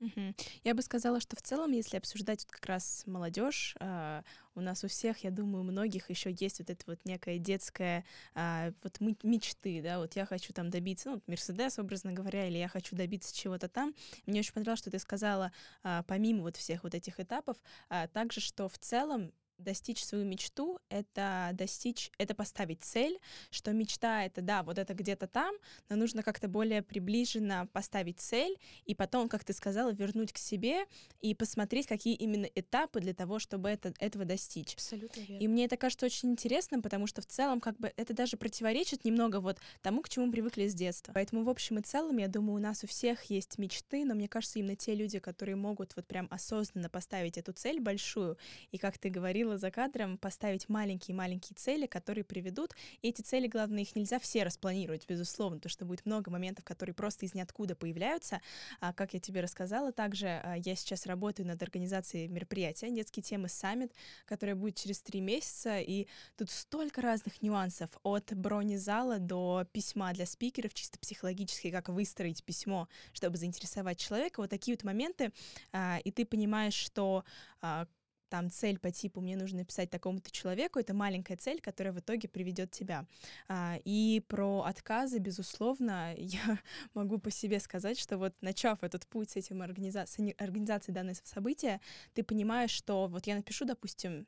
Мгм. Я бы сказала, что в целом, если обсуждать вот как раз молодежь, а, у нас у всех, я думаю, у многих еще есть вот это вот некая детская а, вот мечты, да, вот я хочу там добиться, ну, Мерседес, образно говоря, или я хочу добиться чего-то там. Мне очень понравилось, что ты сказала, а, помимо вот всех вот этих этапов, а, также, что в целом достичь свою мечту — это достичь, это поставить цель, что мечта — это, да, вот это где-то там, но нужно как-то более приближенно поставить цель, и потом, как ты сказала, вернуть к себе и посмотреть, какие именно этапы для того, чтобы это, этого достичь. Абсолютно верно. И мне это кажется очень интересным, потому что в целом как бы это даже противоречит немного вот тому, к чему мы привыкли с детства. Поэтому в общем и целом, я думаю, у нас у всех есть мечты, но мне кажется, именно те люди, которые могут вот прям осознанно поставить эту цель большую, и, как ты говорила за кадром, поставить маленькие-маленькие цели, которые приведут. И эти цели, главное, их нельзя все распланировать, безусловно, потому что будет много моментов, которые просто из ниоткуда появляются. А, как я тебе рассказала, также а, я сейчас работаю над организацией мероприятия «Детские темы саммит», которое будет через три месяца, и тут столько разных нюансов, от бронезала до письма для спикеров, чисто психологически, как выстроить письмо, чтобы заинтересовать человека, вот такие вот моменты, а, и ты понимаешь, что а, там цель по типу «мне нужно написать такому-то человеку» — это маленькая цель, которая в итоге приведет тебя. А, И про отказы, безусловно, я могу по себе сказать, что вот начав этот путь с этим организацией, организацией данного события, ты понимаешь, что вот я напишу, допустим,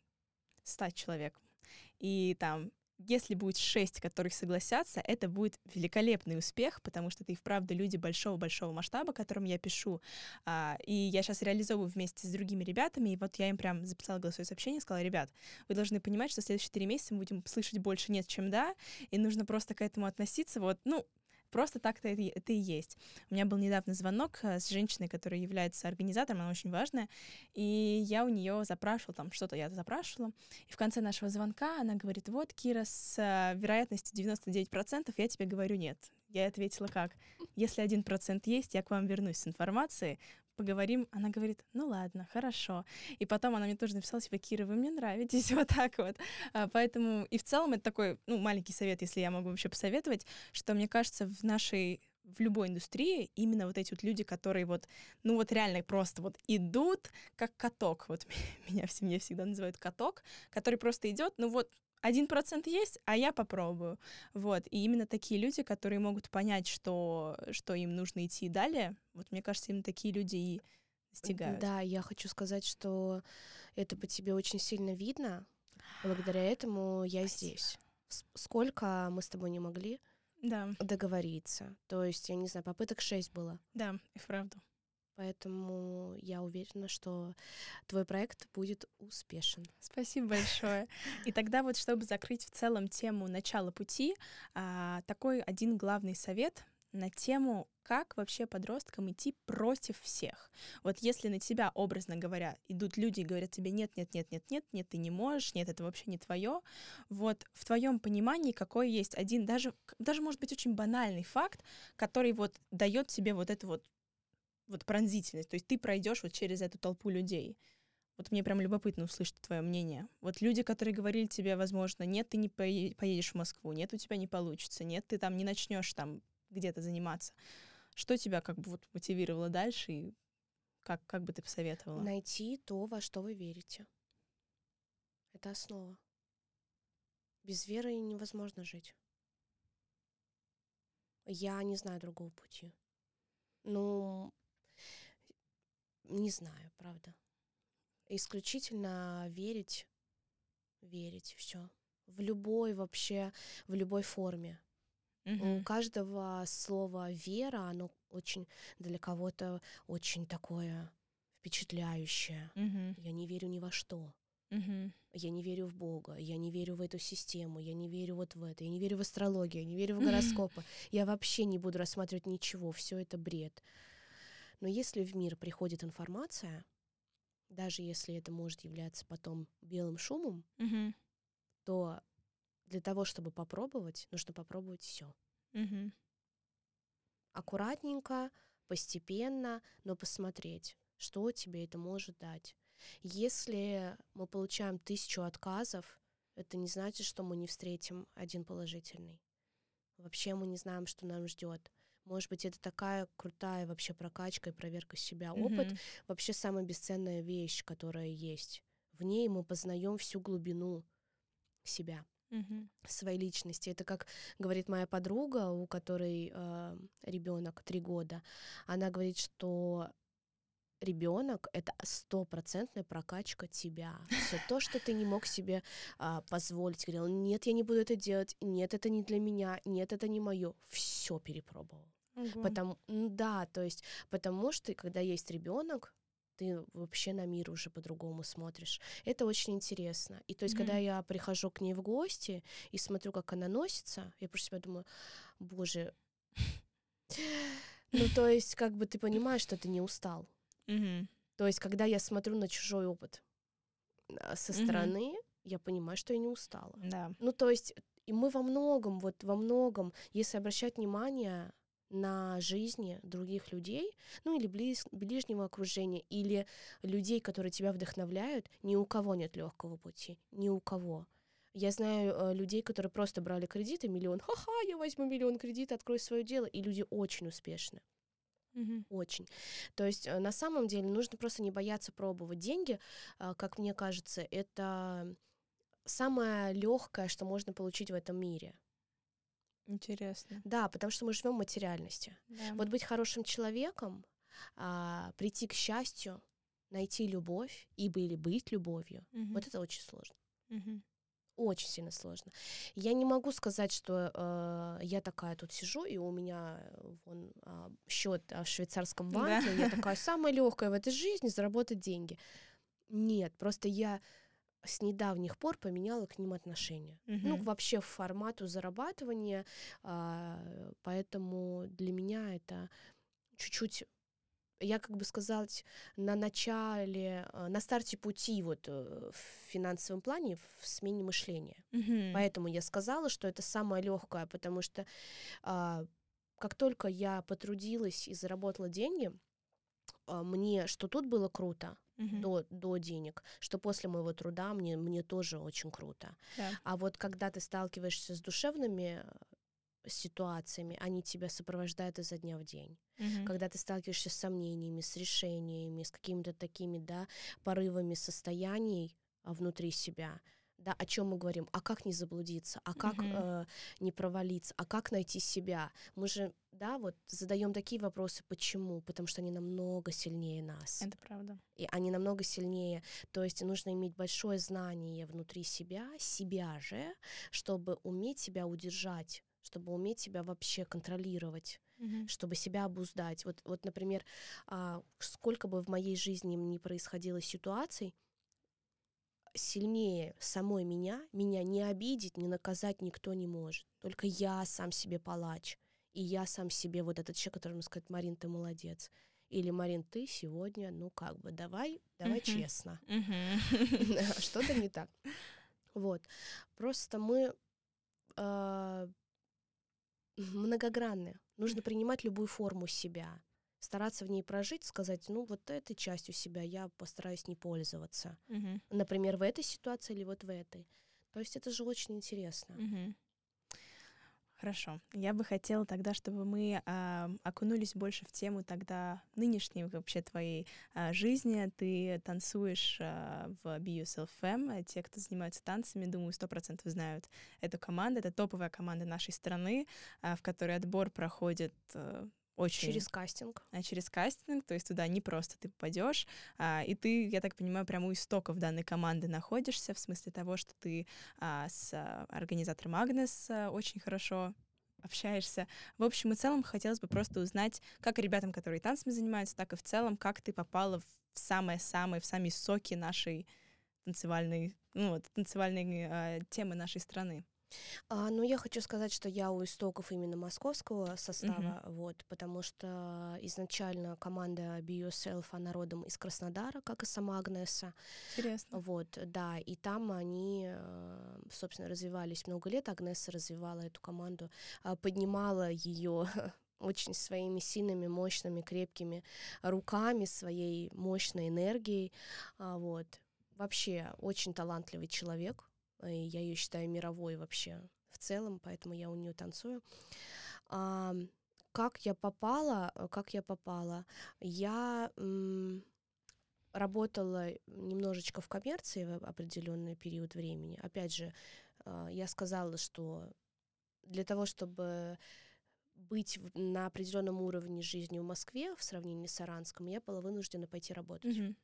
100 человек, и там если будет шесть, которых согласятся, это будет великолепный успех, потому что это и вправду люди большого-большого масштаба, которым я пишу. А, и я сейчас реализовываю вместе с другими ребятами, и вот я им прям записала голосовое сообщение, сказала, ребят, вы должны понимать, что следующие три месяца мы будем слышать больше нет, чем да, и нужно просто к этому относиться вот, ну, Просто так-то это, это и есть. У меня был недавно звонок э, с женщиной, которая является организатором, она очень важная, и я у нее запрашивала, там что-то я запрашивала, и в конце нашего звонка она говорит, вот, Кира, с э, вероятностью 99% я тебе говорю нет. Я ответила как? Если 1% есть, я к вам вернусь с информацией, поговорим. Она говорит, ну ладно, хорошо. И потом она мне тоже написала, типа, Кира, вы мне нравитесь, вот так вот. А, Поэтому и в целом это такой, ну, маленький совет, если я могу вообще посоветовать, что, мне кажется, в нашей в любой индустрии именно вот эти вот люди, которые вот, ну вот реально просто вот идут как каток. Вот меня в семье всегда называют каток, который просто идет, ну вот один процент есть, а я попробую. Вот. И именно такие люди, которые могут понять, что, что им нужно идти далее, вот мне кажется, именно такие люди и достигают. Да, я хочу сказать, что это по тебе очень сильно видно. Благодаря этому я Спасибо. здесь. Сколько мы с тобой не могли Да, договориться. То есть, я не знаю, попыток шесть было. да, и вправду. Поэтому я уверена, что твой проект будет успешен. Спасибо большое. И тогда вот, чтобы закрыть в целом тему начала пути, а, такой один главный совет, на тему, как вообще подросткам идти против всех. Вот если на тебя, образно говоря, идут люди и говорят тебе нет, нет, нет, нет, нет, нет, ты не можешь, нет, это вообще не твое. Вот в твоем понимании какой есть один, даже, даже может быть очень банальный факт, который вот дает тебе вот эту вот вот пронзительность. То есть ты пройдешь вот через эту толпу людей. Вот мне прям любопытно услышать твое мнение. Вот люди, которые говорили тебе, возможно, нет, ты не поедешь в Москву, нет, у тебя не получится, нет, ты там не начнешь там где-то заниматься. Что тебя как бы вот мотивировало дальше и как, как бы ты посоветовала? Найти то, во что вы верите. Это основа. Без веры невозможно жить. Я не знаю другого пути. Ну, не знаю, правда. Исключительно верить, верить, все. В любой вообще, в любой форме. У каждого слова вера, оно очень для кого-то очень такое впечатляющее. Я не верю ни во что. Я не верю в Бога, я не верю в эту систему, я не верю вот в это, я не верю в астрологию, я не верю в гороскопы. Я вообще не буду рассматривать ничего, все это бред. Но если в мир приходит информация, даже если это может являться потом белым шумом, то для того, чтобы попробовать, нужно попробовать все. Угу. Аккуратненько, постепенно, но посмотреть, что тебе это может дать. Если мы получаем тысячу отказов, это не значит, что мы не встретим один положительный. Вообще мы не знаем, что нам ждет. Может быть, это такая крутая вообще прокачка и проверка себя. Mm-hmm. Опыт вообще самая бесценная вещь, которая есть. В ней мы познаем всю глубину себя угу. своей личности. Это как говорит моя подруга, у которой э, ребенок три года. Она говорит, что ребенок это стопроцентная прокачка тебя. Все то, что ты не мог себе а, позволить, говорил, нет, я не буду это делать, нет, это не для меня, нет, это не мое. Все перепробовал. Угу. Потому, да, то есть, потому что когда есть ребенок, ты вообще на мир уже по-другому смотришь. Это очень интересно. И то есть, mm-hmm. когда я прихожу к ней в гости и смотрю, как она носится, я просто себя думаю, боже, ну то есть, как бы ты понимаешь, что ты не устал. Mm-hmm. То есть, когда я смотрю на чужой опыт а, со стороны, mm-hmm. я понимаю, что я не устала. Да. Ну то есть, и мы во многом, вот во многом, если обращать внимание на жизни других людей, ну или близ, ближнего окружения, или людей, которые тебя вдохновляют, ни у кого нет легкого пути, ни у кого. Я знаю э, людей, которые просто брали кредиты, миллион, ха-ха, я возьму миллион кредита, открою свое дело, и люди очень успешны. Mm-hmm. Очень. То есть э, на самом деле нужно просто не бояться пробовать деньги, э, как мне кажется, это самое легкое, что можно получить в этом мире. Интересно. Да, потому что мы живем в материальности. Да. Вот быть хорошим человеком, а, прийти к счастью, найти любовь, ибо или быть любовью, угу. вот это очень сложно. Угу. Очень сильно сложно. Я не могу сказать, что э, я такая тут сижу, и у меня вон э, счет в швейцарском банке, да. я такая самая легкая в этой жизни заработать деньги. Нет, просто я с недавних пор поменяла к ним отношение. Mm-hmm. Ну, вообще в формату зарабатывания, а, поэтому для меня это чуть-чуть я как бы сказать на начале, а, на старте пути вот э, в финансовом плане, в смене мышления. Mm-hmm. Поэтому я сказала, что это самое легкое, потому что а, как только я потрудилась и заработала деньги, а, мне что тут было круто, угу. до, до денег, что после моего труда мне, мне тоже очень круто. Да. А вот когда ты сталкиваешься с душевными э, ситуациями, они тебя сопровождают изо дня в день. Угу. Когда ты сталкиваешься с сомнениями, с решениями, с какими-то такими, да, порывами состояний а, внутри себя, да, о чем мы говорим, а как не заблудиться, а как mm-hmm. э, не провалиться, а как найти себя. Мы же, да, вот задаем такие вопросы, почему? Потому что они намного сильнее нас. Это правда. И они намного сильнее. То есть нужно иметь большое знание внутри себя, себя же, чтобы уметь себя удержать, чтобы уметь себя вообще контролировать mm-hmm. чтобы себя обуздать. Вот, вот, например, а, сколько бы в моей жизни ни происходило ситуаций, сильнее самой меня, меня не обидеть, не наказать никто не может. Только я сам себе палач. И я сам себе вот этот человек, который сказать, Марин, ты молодец. Или Марин, ты сегодня, ну как бы, давай, давай uh-huh. честно. Uh-huh. Что-то не так. Вот. Просто мы э, многогранны. Нужно принимать любую форму себя стараться в ней прожить, сказать, ну вот этой частью себя я постараюсь не пользоваться. Угу. Например, в этой ситуации или вот в этой. То есть это же очень интересно. Угу. Хорошо. Я бы хотела тогда, чтобы мы э, окунулись больше в тему тогда нынешней вообще твоей э, жизни. Ты танцуешь э, в Be Yourself Fam. Те, кто занимается танцами, думаю, сто процентов знают эту команду. Это топовая команда нашей страны, э, в которой отбор проходит э, очень... Через кастинг. А, через кастинг, то есть туда не просто ты попадешь, а, и ты, я так понимаю, прямо у истоков данной команды находишься, в смысле того, что ты а, с а, организатором Агнес а, очень хорошо общаешься. В общем и целом, хотелось бы просто узнать, как ребятам, которые танцами занимаются, так и в целом, как ты попала в самые-самые, в самые соки нашей танцевальной, ну вот, танцевальной э, темы нашей страны. А, ну, я хочу сказать, что я у истоков именно московского состава, угу. вот, потому что изначально команда Be Yourself, она родом из Краснодара, как и сама Агнеса. Интересно. Вот, да, и там они, э, собственно, развивались много лет, Агнеса развивала эту команду, а, поднимала ее очень своими сильными, мощными, крепкими руками, своей мощной энергией, а, вот. Вообще очень талантливый человек, я ее считаю мировой вообще в целом, поэтому я у нее танцую. А, как я попала, э, как я попала, я м, работала немножечко в коммерции в определенный период времени. Опять же, э, я сказала, что для того, чтобы быть на определенном уровне жизни в Москве в сравнении с Саранском, я была вынуждена пойти работать. Mm-hmm.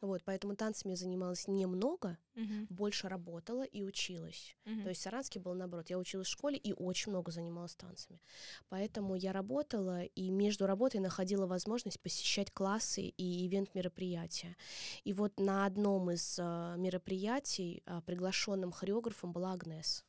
Вот, поэтому танцами я занималась немного, uh-huh. больше работала и училась. Uh-huh. То есть Саранский был наоборот. Я училась в школе и очень много занималась танцами. Поэтому я работала и между работой находила возможность посещать классы и ивент-мероприятия. И вот на одном из uh, мероприятий uh, приглашенным хореографом была Агнес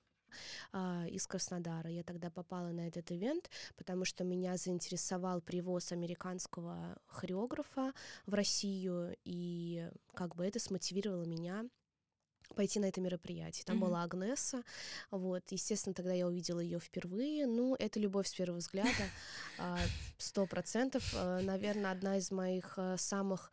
из Краснодара. Я тогда попала на этот ивент, потому что меня заинтересовал привоз американского хореографа в Россию, и как бы это смотивировало меня пойти на это мероприятие. Там mm-hmm. была Агнеса, вот, естественно, тогда я увидела ее впервые. Ну, это любовь с первого взгляда, а, сто процентов. А, Наверное, одна из моих а, самых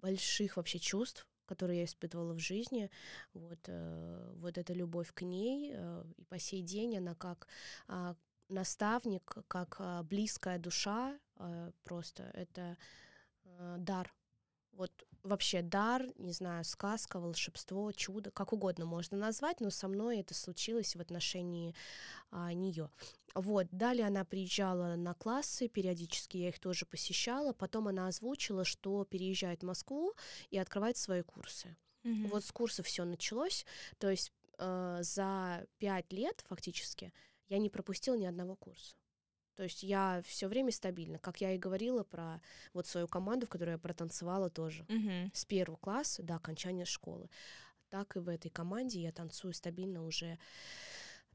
больших вообще чувств которую я испытывала в жизни, вот, э, вот эта любовь к ней, э, и по сей день она как э, наставник, как э, близкая душа, э, просто это дар. Вот вообще дар, не знаю, сказка, волшебство, чудо, как угодно можно назвать, но со мной это случилось в отношении а, нее. Вот, далее она приезжала на классы, периодически я их тоже посещала, потом она озвучила, что переезжает в Москву и открывает свои курсы. Mm-hmm. Вот с курса все началось, то есть э, за пять лет фактически я не пропустила ни одного курса. То есть я все время стабильно, как я и говорила про вот свою команду, в которой я протанцевала тоже mm-hmm. с первого класса до окончания школы. Так и в этой команде я танцую стабильно уже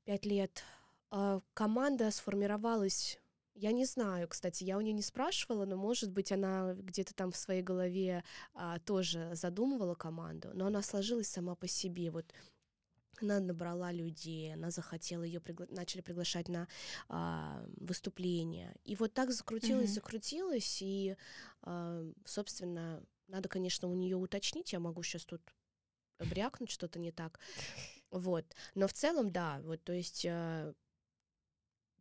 пять лет. А команда сформировалась я не знаю, кстати, я у нее не спрашивала, но, может быть, она где-то там в своей голове а, тоже задумывала команду, но она сложилась сама по себе. Вот она набрала людей, она захотела ее пригла... начали приглашать на а, выступления. И вот так закрутилось, mm-hmm. закрутилось, и, а, собственно, надо, конечно, у нее уточнить. Я могу сейчас тут брякнуть что-то не так. Вот. Но в целом, да, вот, то есть а,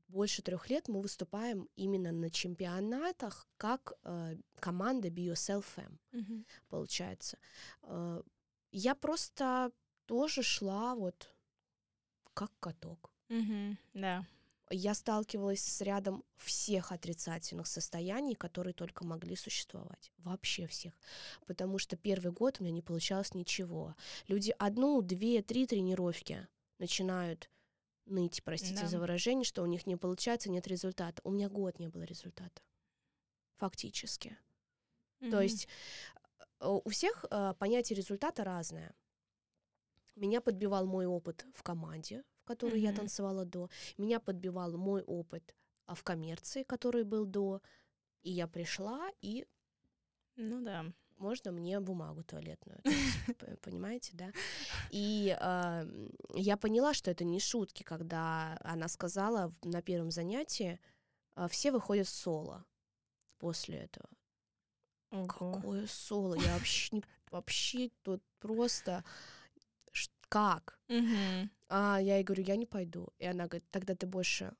больше трех лет мы выступаем именно на чемпионатах как э, команда Be Yourself M, mm-hmm. получается. Э, я просто тоже шла вот как каток. Угу, да. Я сталкивалась с рядом всех отрицательных состояний, которые только могли существовать. Вообще всех. Потому что первый год у меня не получалось ничего. Люди одну, две, три тренировки начинают ныть, простите да. за выражение, что у них не получается, нет результата. У меня год не было результата. Фактически. Mm-hmm. То есть э, у всех э, понятие результата разное. Меня подбивал мой опыт в команде, в которой mm-hmm. я танцевала до. Меня подбивал мой опыт в коммерции, который был до, и я пришла, и... Ну да. Можно мне бумагу туалетную, понимаете, да? И э, я поняла, что это не шутки, когда она сказала на первом занятии, э, все выходят соло после этого. Ого. Какое соло? Я вообще, не, вообще тут просто как? Угу. А я ей говорю, я не пойду. И она говорит, тогда ты больше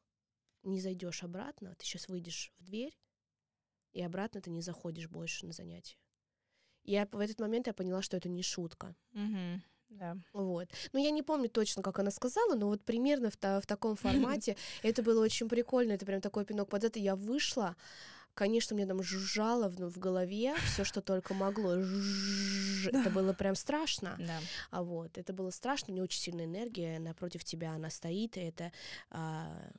не зайдешь обратно, ты сейчас выйдешь в дверь, и обратно ты не заходишь больше на занятия. И я в этот момент я поняла, что это не шутка. Угу. Да. Вот. Ну, я не помню точно, как она сказала, но вот примерно в, в таком формате. Это было очень прикольно. Это прям такой пинок под это. Я вышла, Конечно, мне там жужжало в, ну, в голове все, что только могло. Это было прям страшно. Да. А вот, это было страшно, у нее очень сильная энергия, напротив тебя она стоит, и это а,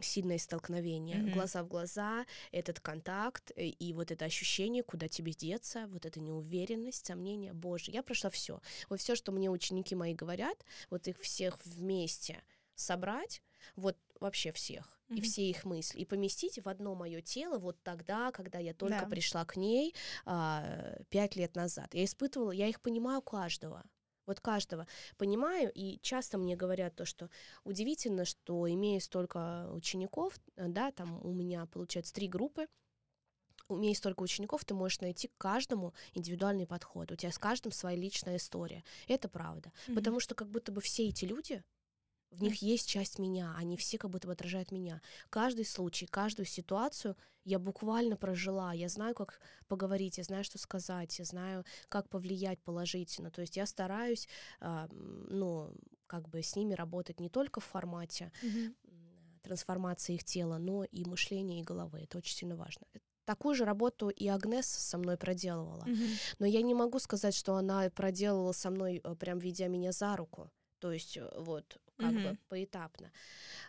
сильное столкновение, mm-hmm. глаза в глаза, этот контакт и, и вот это ощущение, куда тебе деться, вот эта неуверенность, сомнение, боже, я прошла все. Вот все, что мне ученики мои говорят, вот их всех вместе собрать, вот вообще всех mm-hmm. и все их мысли и поместить в одно мое тело вот тогда, когда я только да. пришла к ней а, пять лет назад. Я испытывала, я их понимаю каждого. Вот каждого понимаю, и часто мне говорят то, что удивительно, что имея столько учеников, да, там у меня получается три группы, имея столько учеников, ты можешь найти к каждому индивидуальный подход. У тебя с каждым своя личная история. Это правда. Mm-hmm. Потому что как будто бы все эти люди, в них есть часть меня, они все как будто бы отражают меня. Каждый случай, каждую ситуацию я буквально прожила. Я знаю, как поговорить, я знаю, что сказать, я знаю, как повлиять положительно. То есть я стараюсь, э, ну, как бы с ними работать не только в формате mm-hmm. трансформации их тела, но и мышления, и головы. Это очень сильно важно. Такую же работу и Агнес со мной проделывала. Mm-hmm. Но я не могу сказать, что она проделывала со мной, э, прям ведя меня за руку. То есть э, вот как mm-hmm. бы поэтапно.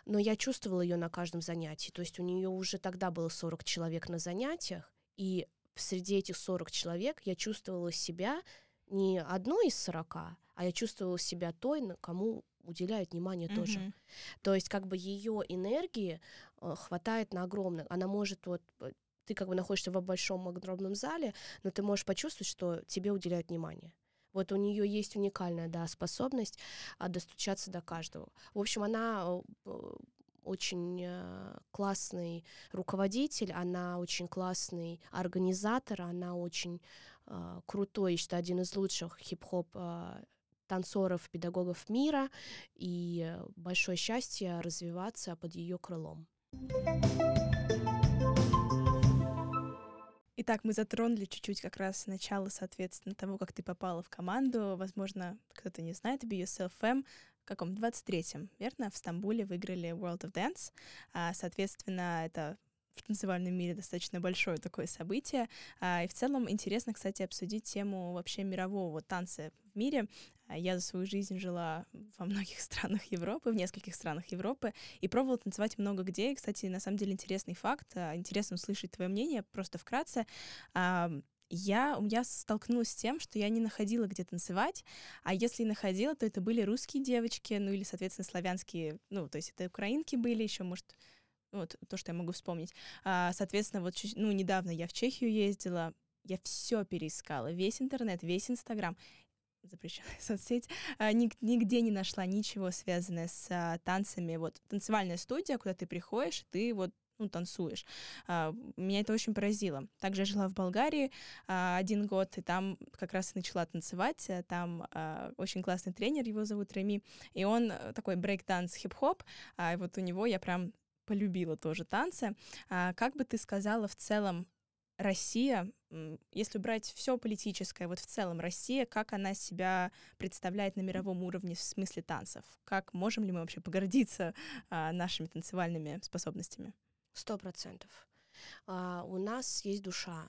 Но я чувствовала ее на каждом занятии. То есть у нее уже тогда было 40 человек на занятиях, и среди этих 40 человек я чувствовала себя не одной из 40, а я чувствовала себя той, на кому уделяют внимание mm-hmm. тоже. То есть как бы ее энергии э, хватает на огромное. Она может вот э, ты как бы находишься в большом огромном зале, но ты можешь почувствовать, что тебе уделяют внимание. Вот у нее есть уникальная да, способность а, достучаться до каждого. В общем, она очень э, классный руководитель, она очень классный организатор, она очень э, крутой, я считаю, один из лучших хип-хоп э, танцоров, педагогов мира, и большое счастье развиваться под ее крылом. Итак, мы затронули чуть-чуть как раз начало, соответственно, того, как ты попала в команду. Возможно, кто-то не знает, BSLFM в каком 23-м, верно, в Стамбуле выиграли World of Dance. А, соответственно, это в танцевальном мире достаточно большое такое событие. А, и в целом интересно, кстати, обсудить тему вообще мирового танца в мире. А, я за свою жизнь жила во многих странах Европы, в нескольких странах Европы, и пробовала танцевать много где. И, кстати, на самом деле интересный факт, а, интересно услышать твое мнение, просто вкратце я, я столкнулась с тем, что я не находила, где танцевать, а если и находила, то это были русские девочки, ну или, соответственно, славянские, ну, то есть это украинки были еще, может, вот то, что я могу вспомнить. А, соответственно, вот ну, недавно я в Чехию ездила, я все переискала, весь интернет, весь Инстаграм, запрещенная соцсеть, а, нигде не нашла ничего связанное с а, танцами. Вот танцевальная студия, куда ты приходишь, ты вот ну, танцуешь. А, меня это очень поразило. Также я жила в Болгарии один год, и там как раз начала танцевать. Там очень классный тренер, его зовут Реми, и он э, такой брейк-данс, хип-хоп, и вот у него я прям полюбила тоже танцы. Как бы ты сказала в целом Россия, если брать все политическое, вот в целом Россия, как она себя представляет на мировом уровне в смысле танцев? Как можем ли мы вообще погордиться а, нашими танцевальными способностями? Сто процентов. А, у нас есть душа,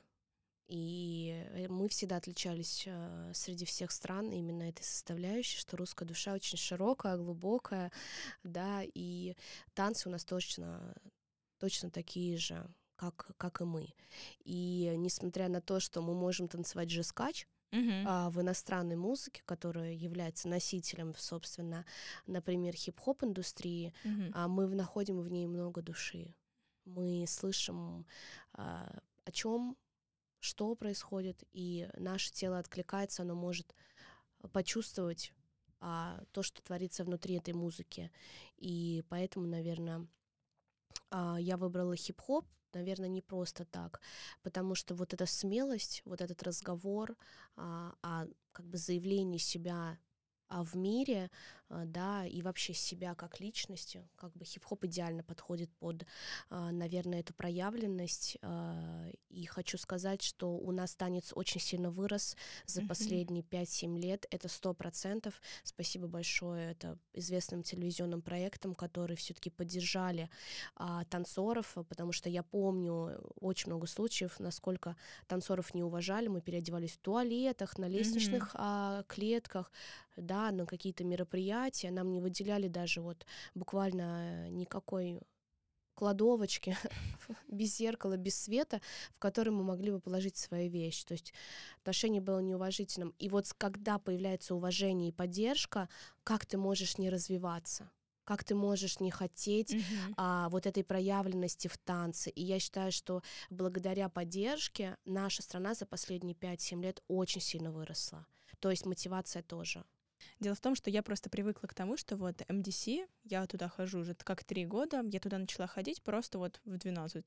и мы всегда отличались э, среди всех стран именно этой составляющей, что русская душа очень широкая, глубокая, да, и танцы у нас точно, точно такие же, как, как и мы. И несмотря на то, что мы можем танцевать жескач, Uh-huh. А, в иностранной музыке, которая является носителем, собственно, например, хип-хоп индустрии, uh-huh. а мы находим в ней много души мы слышим а, о чем, что происходит, и наше тело откликается, оно может почувствовать а, то, что творится внутри этой музыки. И поэтому, наверное, я выбрала хип-хоп, наверное, не просто так, потому что вот эта смелость, вот этот разговор а, о как бы заявлении себя а в мире, а, да, и вообще себя как личности, как бы хип-хоп идеально подходит под, а, наверное, эту проявленность. А, и хочу сказать, что у нас танец очень сильно вырос за последние 5-7 лет. Это сто процентов. Спасибо большое это известным телевизионным проектам, которые все-таки поддержали а, танцоров, потому что я помню очень много случаев, насколько танцоров не уважали. Мы переодевались в туалетах, на лестничных а, клетках, да, на какие-то мероприятия, нам не выделяли даже вот буквально никакой кладовочки без зеркала, без света, в который мы могли бы положить свои вещи. То есть отношение было неуважительным. И вот когда появляется уважение и поддержка, как ты можешь не развиваться? как ты можешь не хотеть mm-hmm. а, вот этой проявленности в танце. И я считаю, что благодаря поддержке наша страна за последние 5-7 лет очень сильно выросла. То есть мотивация тоже. Дело в том, что я просто привыкла к тому, что вот МДС, я туда хожу уже как три года, я туда начала ходить просто вот в 12-13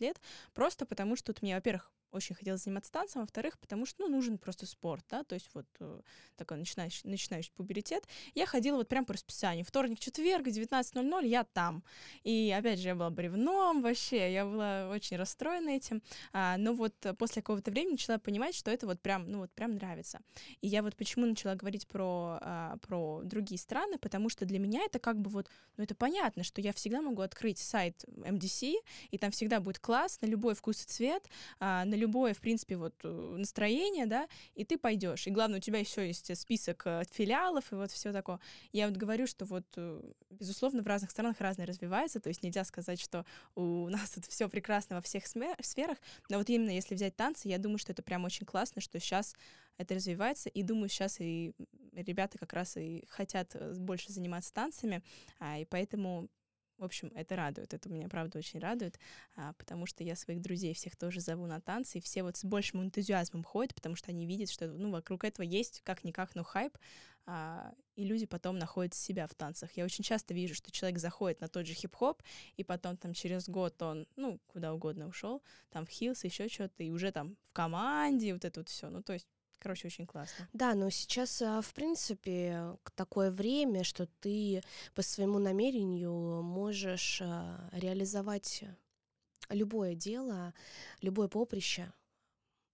лет, просто потому что тут мне, во-первых, очень хотела заниматься танцем, во-вторых, потому что, ну, нужен просто спорт, да, то есть вот э, такой начинающий, начинающий пуберитет. Я ходила вот прям по расписанию. Вторник, четверг, 19.00 я там. И, опять же, я была бревном вообще, я была очень расстроена этим. А, но вот после какого-то времени начала понимать, что это вот прям, ну, вот прям нравится. И я вот почему начала говорить про, а, про другие страны, потому что для меня это как бы вот, ну, это понятно, что я всегда могу открыть сайт MDC, и там всегда будет класс на любой вкус и цвет, а, на любое, в принципе, вот э, настроение, да, и ты пойдешь. И главное, у тебя еще есть список э, филиалов и вот все такое. Я вот говорю, что вот, э, безусловно, в разных странах разное развивается, то есть нельзя сказать, что у нас тут все прекрасно во всех сферах, но вот именно если взять танцы, я думаю, что это прям очень классно, что сейчас это развивается, и думаю, сейчас и ребята как раз и хотят больше заниматься танцами, а, и поэтому в общем, это радует, это меня, правда, очень радует, а, потому что я своих друзей всех тоже зову на танцы, и все вот с большим энтузиазмом ходят, потому что они видят, что, ну, вокруг этого есть как-никак, но хайп, а, и люди потом находят себя в танцах. Я очень часто вижу, что человек заходит на тот же хип-хоп, и потом там через год он, ну, куда угодно ушел, там в хилс, еще что-то, и уже там в команде, вот это вот все. Ну, то есть Короче, очень классно. Да, но сейчас, а, в принципе, такое время, что ты по своему намерению можешь а, реализовать любое дело, любое поприще,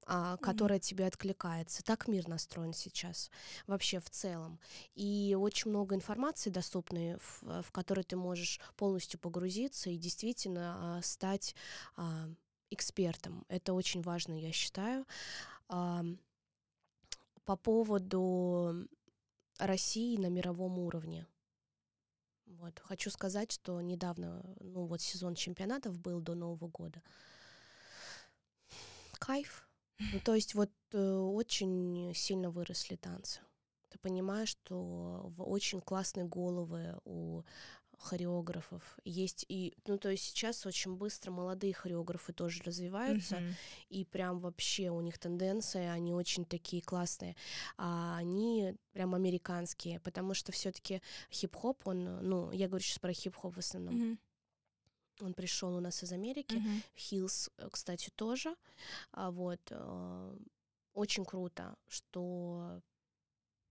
а, которое mm-hmm. тебе откликается. Так мир настроен сейчас, вообще в целом. И очень много информации доступной, в, в которой ты можешь полностью погрузиться и действительно стать экспертом. Это очень важно, я считаю по поводу России на мировом уровне. Вот. Хочу сказать, что недавно, ну вот сезон чемпионатов был до Нового года. Кайф. Ну, то есть вот э, очень сильно выросли танцы. Ты понимаешь, что очень классные головы у хореографов. Есть и, ну, то есть сейчас очень быстро молодые хореографы тоже развиваются, mm-hmm. и прям вообще у них тенденции, они очень такие классные. А они прям американские, потому что все-таки хип-хоп, он, ну, я говорю сейчас про хип-хоп в основном. Mm-hmm. Он пришел у нас из Америки. Хиллс, mm-hmm. кстати, тоже. А вот э, очень круто, что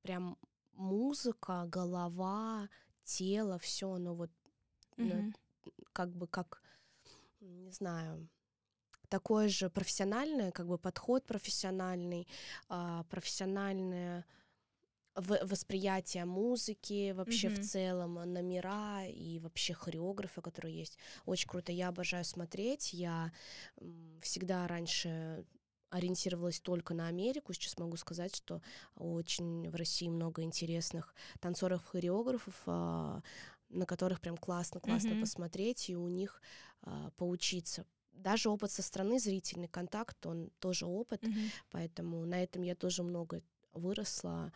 прям музыка, голова, тело, все оно вот mm-hmm. как бы как, не знаю, такое же профессиональное, как бы подход профессиональный, а, профессиональное восприятие музыки вообще mm-hmm. в целом, номера и вообще хореографы, которые есть. Очень круто, я обожаю смотреть. Я всегда раньше ориентировалась только на Америку. Сейчас могу сказать, что очень в России много интересных танцоров-хореографов, а, на которых прям классно-классно mm-hmm. посмотреть и у них а, поучиться. Даже опыт со стороны, зрительный контакт, он тоже опыт, mm-hmm. поэтому на этом я тоже много выросла.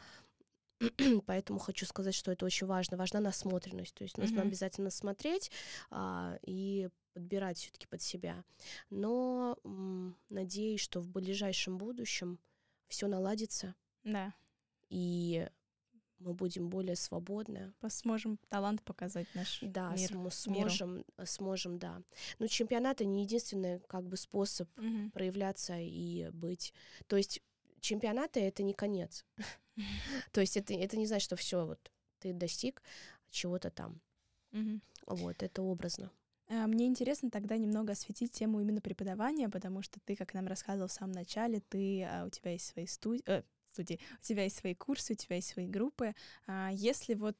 Поэтому хочу сказать, что это очень важно. Важна насмотренность. То есть нужно mm-hmm. обязательно смотреть а, и подбирать все-таки под себя. Но м, надеюсь, что в ближайшем будущем все наладится. Да. И мы будем более свободны. Сможем талант показать наш да, мир, см- сможем, миру. сможем, да. Но чемпионат не единственный как бы способ Мгм. проявляться и быть. То есть чемпионаты это не конец. То есть это, это не значит, что все, вот ты достиг чего-то там. Вот, это образно. А, Мне интересно тогда немного осветить тему именно преподавания, потому что ты, как нам рассказывал в самом начале, ты, а, у тебя есть свои студии, студии, у тебя есть свои курсы, у тебя есть свои группы. А, Если вот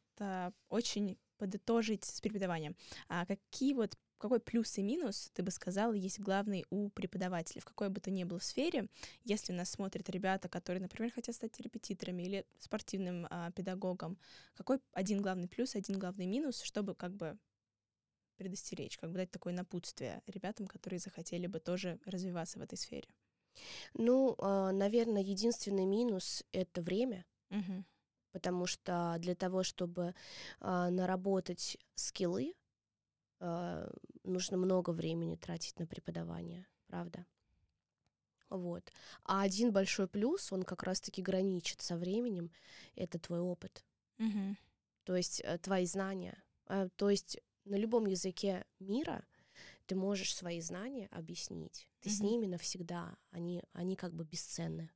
очень подытожить с преподаванием, какие вот какой плюс и минус, ты бы сказала, есть главный у преподавателя, в какой бы то ни было сфере, если нас смотрят ребята, которые, например, хотят стать репетиторами или спортивным а, педагогом, какой один главный плюс, один главный минус, чтобы как бы предостеречь, как бы дать такое напутствие ребятам, которые захотели бы тоже развиваться в этой сфере? Ну, а, наверное, единственный минус — это время, Мгм. потому что для того, чтобы а, наработать скиллы, а, нужно много времени тратить на преподавание, правда? Вот. А один большой плюс, он как раз-таки граничит со временем, это твой опыт. Мгм. то есть э, твои знания. Э, То есть на любом языке мира ты можешь свои знания объяснить. Ты с Мгм. ними навсегда. Они, они как бы бесценны.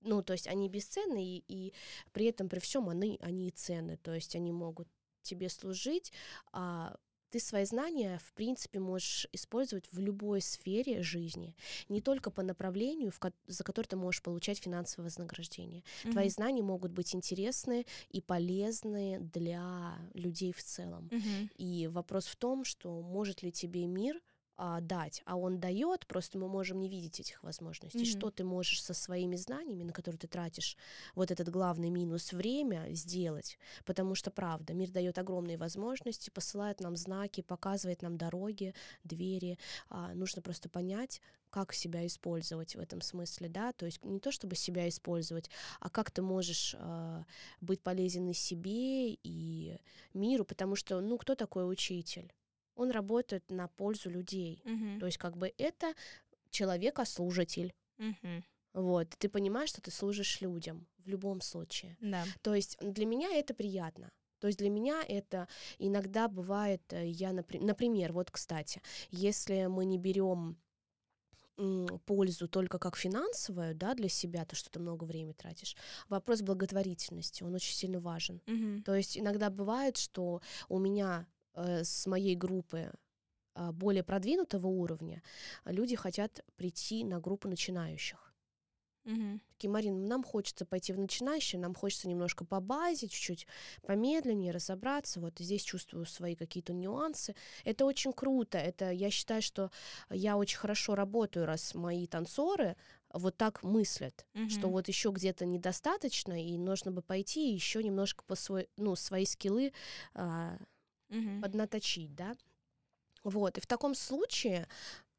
Ну, то есть они бесценны, и, и при этом, при всем, они, они и ценны. То есть они могут тебе служить, а ты свои знания, в принципе, можешь использовать в любой сфере жизни, не только по направлению, в ко- за которое ты можешь получать финансовое вознаграждение. Твои Мгм. знания могут быть интересны и полезны для людей в целом. Мгм. И вопрос в том, что может ли тебе мир а, дать, а он дает, просто мы можем не видеть этих возможностей. Мгм. Что ты можешь со своими знаниями, на которые ты тратишь вот этот главный минус время, сделать? Потому что, правда, мир дает огромные возможности, посылает нам знаки, показывает нам дороги, двери. А, нужно просто понять, как себя использовать в этом смысле, да, то есть не то чтобы себя использовать, а как ты можешь а, быть полезен и себе, и миру, потому что, ну, кто такой учитель? Он работает на пользу людей, Мгм. то есть как бы это человека-служитель, Мгм. вот, ты понимаешь, что ты служишь людям в любом случае. Да. То есть для меня это приятно. То есть для меня это иногда бывает, э, я, напри- например, вот, кстати, если мы не берем пользу только как финансовую, да, для себя, то, что ты много времени тратишь, вопрос благотворительности, он очень сильно важен. Мгм. То есть иногда бывает, что у меня э, с моей группы а, более продвинутого уровня люди хотят прийти на группу начинающих. Мгм. Такие, Марин, нам хочется пойти в начинающие, нам хочется немножко по базе, чуть-чуть помедленнее разобраться. Вот здесь чувствую свои какие-то нюансы. Это очень круто. Это я считаю, что я очень хорошо работаю, раз мои танцоры вот так мыслят, что Мгм. вот еще где-то недостаточно, и нужно бы пойти еще немножко по свой, ну, свои скиллы а, Мгм. поднаточить, да. Вот, и в таком случае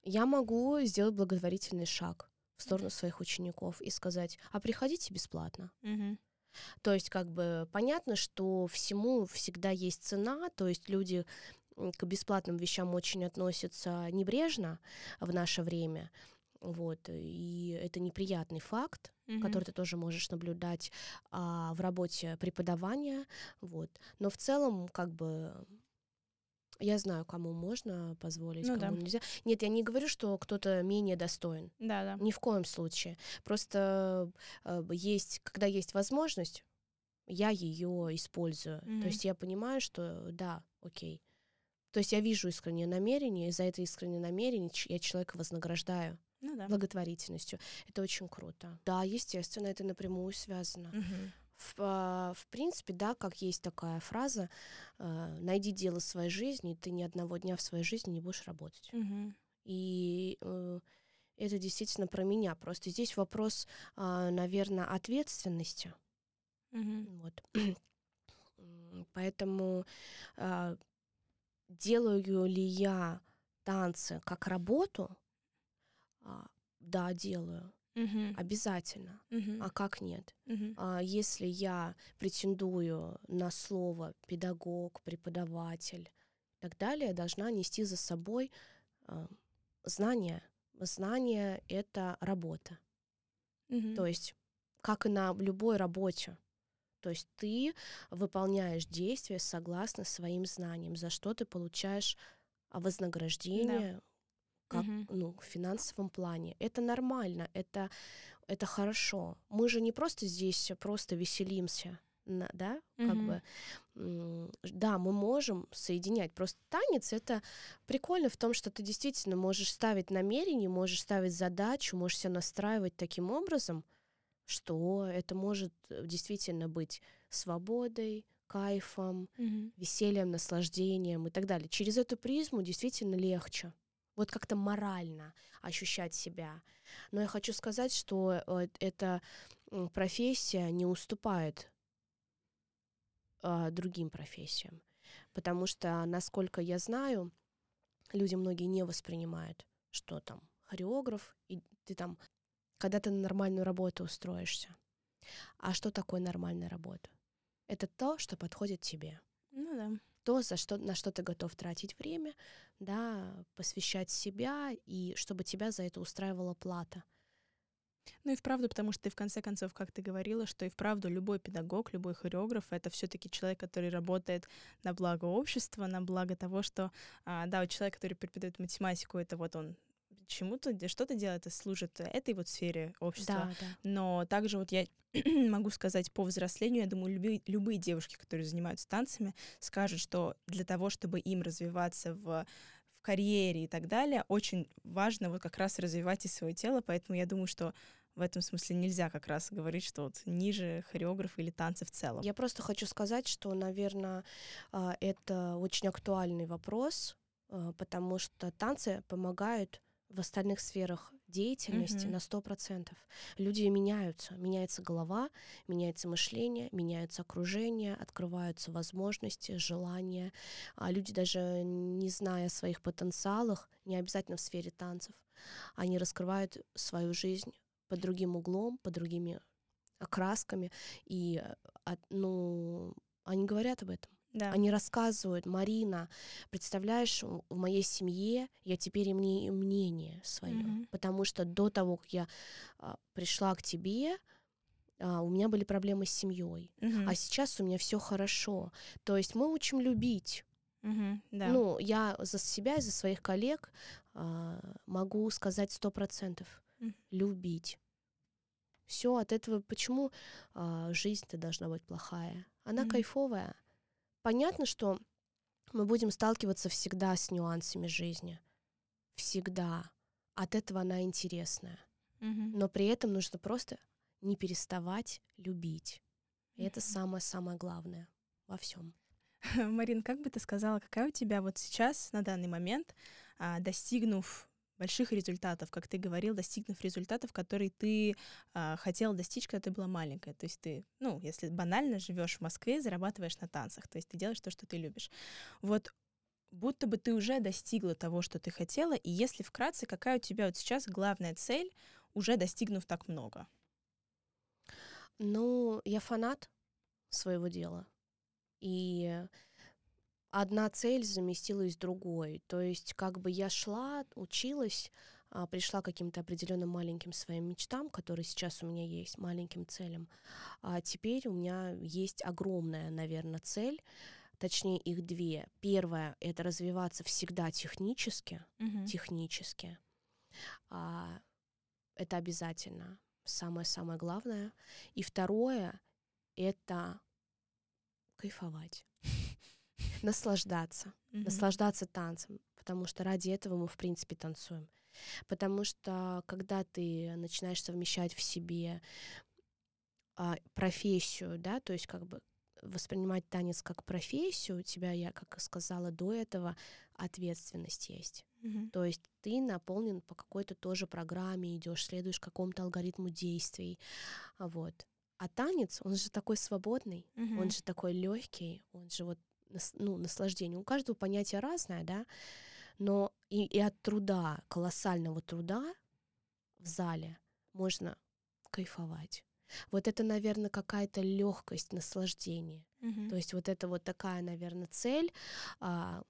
я могу сделать благотворительный шаг в сторону своих учеников и сказать, а приходите бесплатно. Мгм. То есть как бы понятно, что всему всегда есть цена, то есть люди к бесплатным вещам очень относятся небрежно в наше время, вот, и это неприятный факт, Мгм. который ты тоже можешь наблюдать а, в работе преподавания, вот. Но в целом, как бы, я знаю, кому можно позволить, Ну кому да. нельзя. Нет, я не говорю, что кто-то менее достоин. Да, да. Ни в коем случае. Просто э, есть, когда есть возможность, я ее использую. Мгм. То есть я понимаю, что да, окей. То есть я вижу искреннее намерение, и за это искреннее намерение я человека вознаграждаю Ну да. благотворительностью. Это очень круто. Да, естественно, это напрямую связано. Мгм. В, а, в принципе, да, как есть такая фраза, э, найди дело своей жизни, и ты ни одного дня в своей жизни не будешь работать. Мгм. И э, это действительно про меня. Просто здесь вопрос, наверное, ответственности. Мгм. Вот. Поэтому а, делаю ли я танцы как работу? А, Да, делаю. Мгм. Обязательно. Мгм. А как нет? Мгм. А Если я претендую на слово педагог, преподаватель и так далее, должна нести за собой э, знание, знание это работа. Мгм. То есть, как и на любой работе. То есть ты выполняешь действия согласно своим знаниям, за что ты получаешь вознаграждение, как, Мгм. ну, в финансовом плане. Это нормально, это, это хорошо. Мы же не просто здесь просто веселимся, на- да, как Мгм. бы, м, да, мы можем соединять. Просто танец это прикольно в том, что ты действительно можешь ставить намерение, можешь ставить задачу, можешь себя настраивать таким образом, что это может э, действительно быть свободой, кайфом, Мгм. весельем, наслаждением и так далее. Через эту призму действительно легче. Вот как-то морально ощущать себя. Но я хочу сказать, что э, эта профессия не уступает а, другим профессиям. Потому что, насколько я знаю, люди многие не воспринимают, что там хореограф, и ты там, когда ты на нормальную работу устроишься. А что такое нормальная работа? Это то, что подходит тебе Ну да. то, за что, на что ты готов тратить время, да, посвящать себя, и чтобы тебя за это устраивала плата. Ну и вправду, потому что ты в конце концов, как ты говорила, что и вправду любой педагог, любой хореограф — это все таки человек, который работает на благо общества, на благо того, что, а, да, вот человек, который преподает математику, это вот он чему-то, что-то делает и служит этой вот сфере общества. Да, да. Но также вот я могу сказать по взрослению, я думаю, любые, любые девушки, которые занимаются танцами, скажут, что для того, чтобы им развиваться в в карьере и так далее, очень важно вот как раз развивать и свое тело, поэтому я думаю, что в этом смысле нельзя как раз говорить, что вот ниже хореограф или танцы в целом. Я просто хочу сказать, что, наверное, это очень актуальный вопрос, а, потому что танцы помогают в остальных сферах деятельности Мгм. на 100%. Люди меняются. Меняется голова, меняется мышление, меняется окружение, открываются возможности, желания. А люди, даже не зная о своих потенциалах, не обязательно в сфере танцев, они раскрывают свою жизнь под другим углом, под другими окрасками. И, от- ну, они говорят об этом. Да. Они рассказывают, Марина, представляешь, в моей семье я теперь имею мнение свое, Мгм. потому что до того, как я а, пришла к тебе, а, у меня были проблемы с семьей, Мгм. а сейчас у меня все хорошо. То есть мы учим любить. Мгм. Да. Ну, я за себя и за своих коллег а, могу сказать сто процентов Мгм. любить. Все от этого. Почему а, жизнь-то должна быть плохая? Она Мгм. кайфовая. Понятно, что мы будем сталкиваться всегда с нюансами жизни. Всегда. От этого она интересная. Но при этом нужно просто не переставать любить. И это самое-самое главное во всем. Марин, как бы ты сказала, какая у тебя вот сейчас, на данный момент, а, достигнув больших результатов, как ты говорил, достигнув результатов, которые ты а, хотела достичь, когда ты была маленькая. То есть ты, ну, если банально живешь в Москве, зарабатываешь на танцах, то есть ты делаешь то, что ты любишь. Вот будто бы ты уже достигла того, что ты хотела, и если вкратце, какая у тебя вот сейчас главная цель, уже достигнув так много? Ну, я фанат своего дела. И одна цель заместилась другой. То есть как бы я шла, училась, а, пришла к каким-то определенным маленьким своим мечтам, которые сейчас у меня есть, маленьким целям. А теперь у меня есть огромная, наверное, цель, точнее их две. Первая — это развиваться всегда технически, технически. А, это обязательно самое-самое главное. И второе — это кайфовать, наслаждаться, Мгм. наслаждаться танцем, потому что ради этого мы, в принципе, танцуем. Потому что когда ты начинаешь совмещать в себе а, профессию, да, то есть как бы воспринимать танец как профессию, у тебя, я как сказала до этого, ответственность есть. Мгм. То есть ты наполнен по какой-то тоже программе, идешь, следуешь какому-то алгоритму действий. А Вот. А танец, он же такой свободный, он Мгм. же такой легкий, он же вот ну, наслаждение. У каждого понятие разное, да, но и, и от труда, колоссального труда в зале можно кайфовать. Вот это, наверное, какая-то легкость, наслаждение. Мгм. То есть вот это вот такая, наверное, цель, а,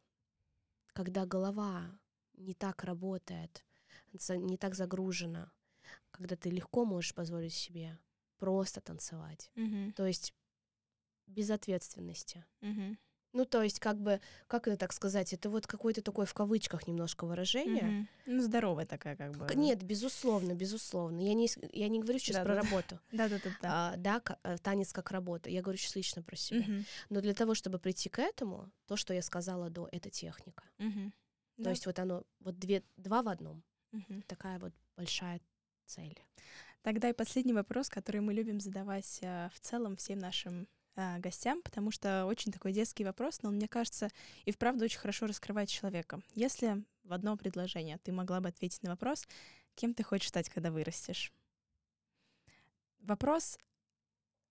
когда голова не так работает, не так загружена, когда ты легко можешь позволить себе просто танцевать. Угу. То есть без ответственности. Угу. Ну, то есть, как бы, как это так сказать, это вот какое-то такое в кавычках немножко выражение. Угу. Ну, здоровая такая, как бы. Нет, безусловно, безусловно. Я не, я не говорю сейчас да, про да, работу. Да-да-да. А, да, э, танец как работа. Я говорю сейчас лично про себя. Угу. Но для того, чтобы прийти к этому, то, что я сказала до, это техника. Угу. То да. есть вот оно, вот две, два в одном. Угу. Такая вот большая цель. Тогда и последний вопрос, который мы любим задавать а, в целом всем нашим а, гостям, потому что очень такой детский вопрос, но он, мне кажется, и вправду очень хорошо раскрывает человека. Если в одно предложение ты могла бы ответить на вопрос, кем ты хочешь стать, когда вырастешь? Вопрос,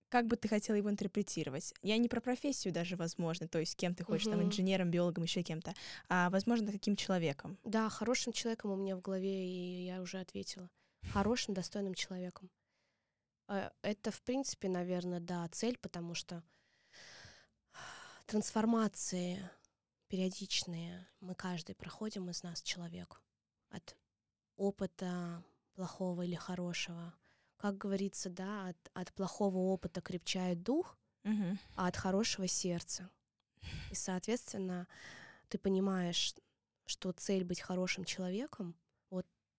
как бы ты хотела его интерпретировать? Я не про профессию даже, возможно, то есть кем ты хочешь, угу. там, инженером, биологом, еще кем-то, а, возможно, каким человеком. Да, хорошим человеком у меня в голове, и я уже ответила. Хорошим, достойным человеком. Э, это, в принципе, наверное, да, цель, потому что трансформации периодичные мы каждый проходим из нас человек от опыта плохого или хорошего. Как говорится, да, от, от плохого опыта крепчает дух, угу. а от хорошего сердце. И, соответственно, ты понимаешь, что цель быть хорошим человеком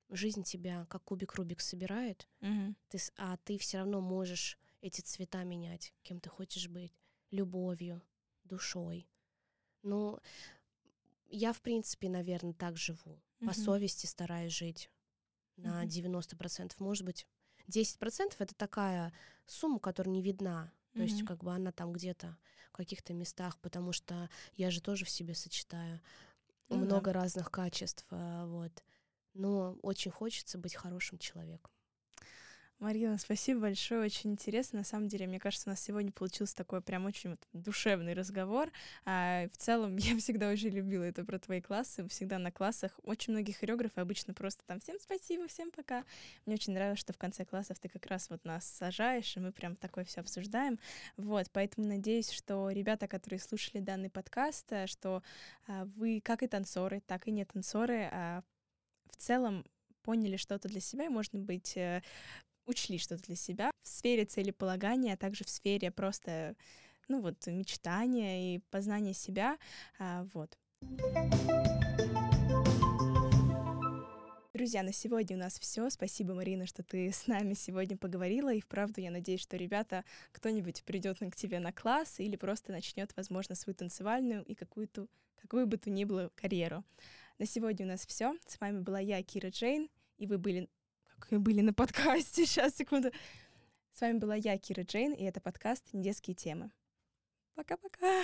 жизнь тебя как кубик Рубик собирает, угу. ты, а ты все равно можешь эти цвета менять, кем ты хочешь быть, любовью, душой. Ну, я, в принципе, наверное, так живу. Угу. По совести стараюсь жить на угу. 90%. Может быть, 10% это такая сумма, которая не видна. То mm есть, как бы она там где-то в каких-то местах, потому что я же тоже в себе сочетаю ну, много да. разных качеств. А, вот но очень хочется быть хорошим человеком. Марина, спасибо большое, очень интересно. На самом деле, мне кажется, у нас сегодня получился такой прям очень вот душевный разговор. А, в целом, я всегда очень любила это про твои классы, всегда на классах. Очень многие хореографы обычно просто там «всем спасибо, всем пока». Мне очень нравилось, что в конце классов ты как раз вот нас сажаешь, и мы прям такое все обсуждаем. Вот, поэтому надеюсь, что ребята, которые слушали данный подкаст, э, что а, вы, как и танцоры, так и не танцоры, а, в целом поняли что-то для себя, и, может быть, э, учли что-то для себя в сфере целеполагания, а также в сфере просто, ну вот, мечтания и познания себя, а, вот. Друзья, на сегодня у нас все. Спасибо, Марина, что ты с нами сегодня поговорила. И вправду я надеюсь, что ребята, кто-нибудь придет к тебе на класс или просто начнет, возможно, свою танцевальную и какую-то, какую бы то ни было карьеру. На сегодня у нас все. С вами была я, Кира Джейн, и вы были... Как вы были на подкасте? Сейчас, секунду. С вами была я, Кира Джейн, и это подкаст «Недетские темы». Пока-пока!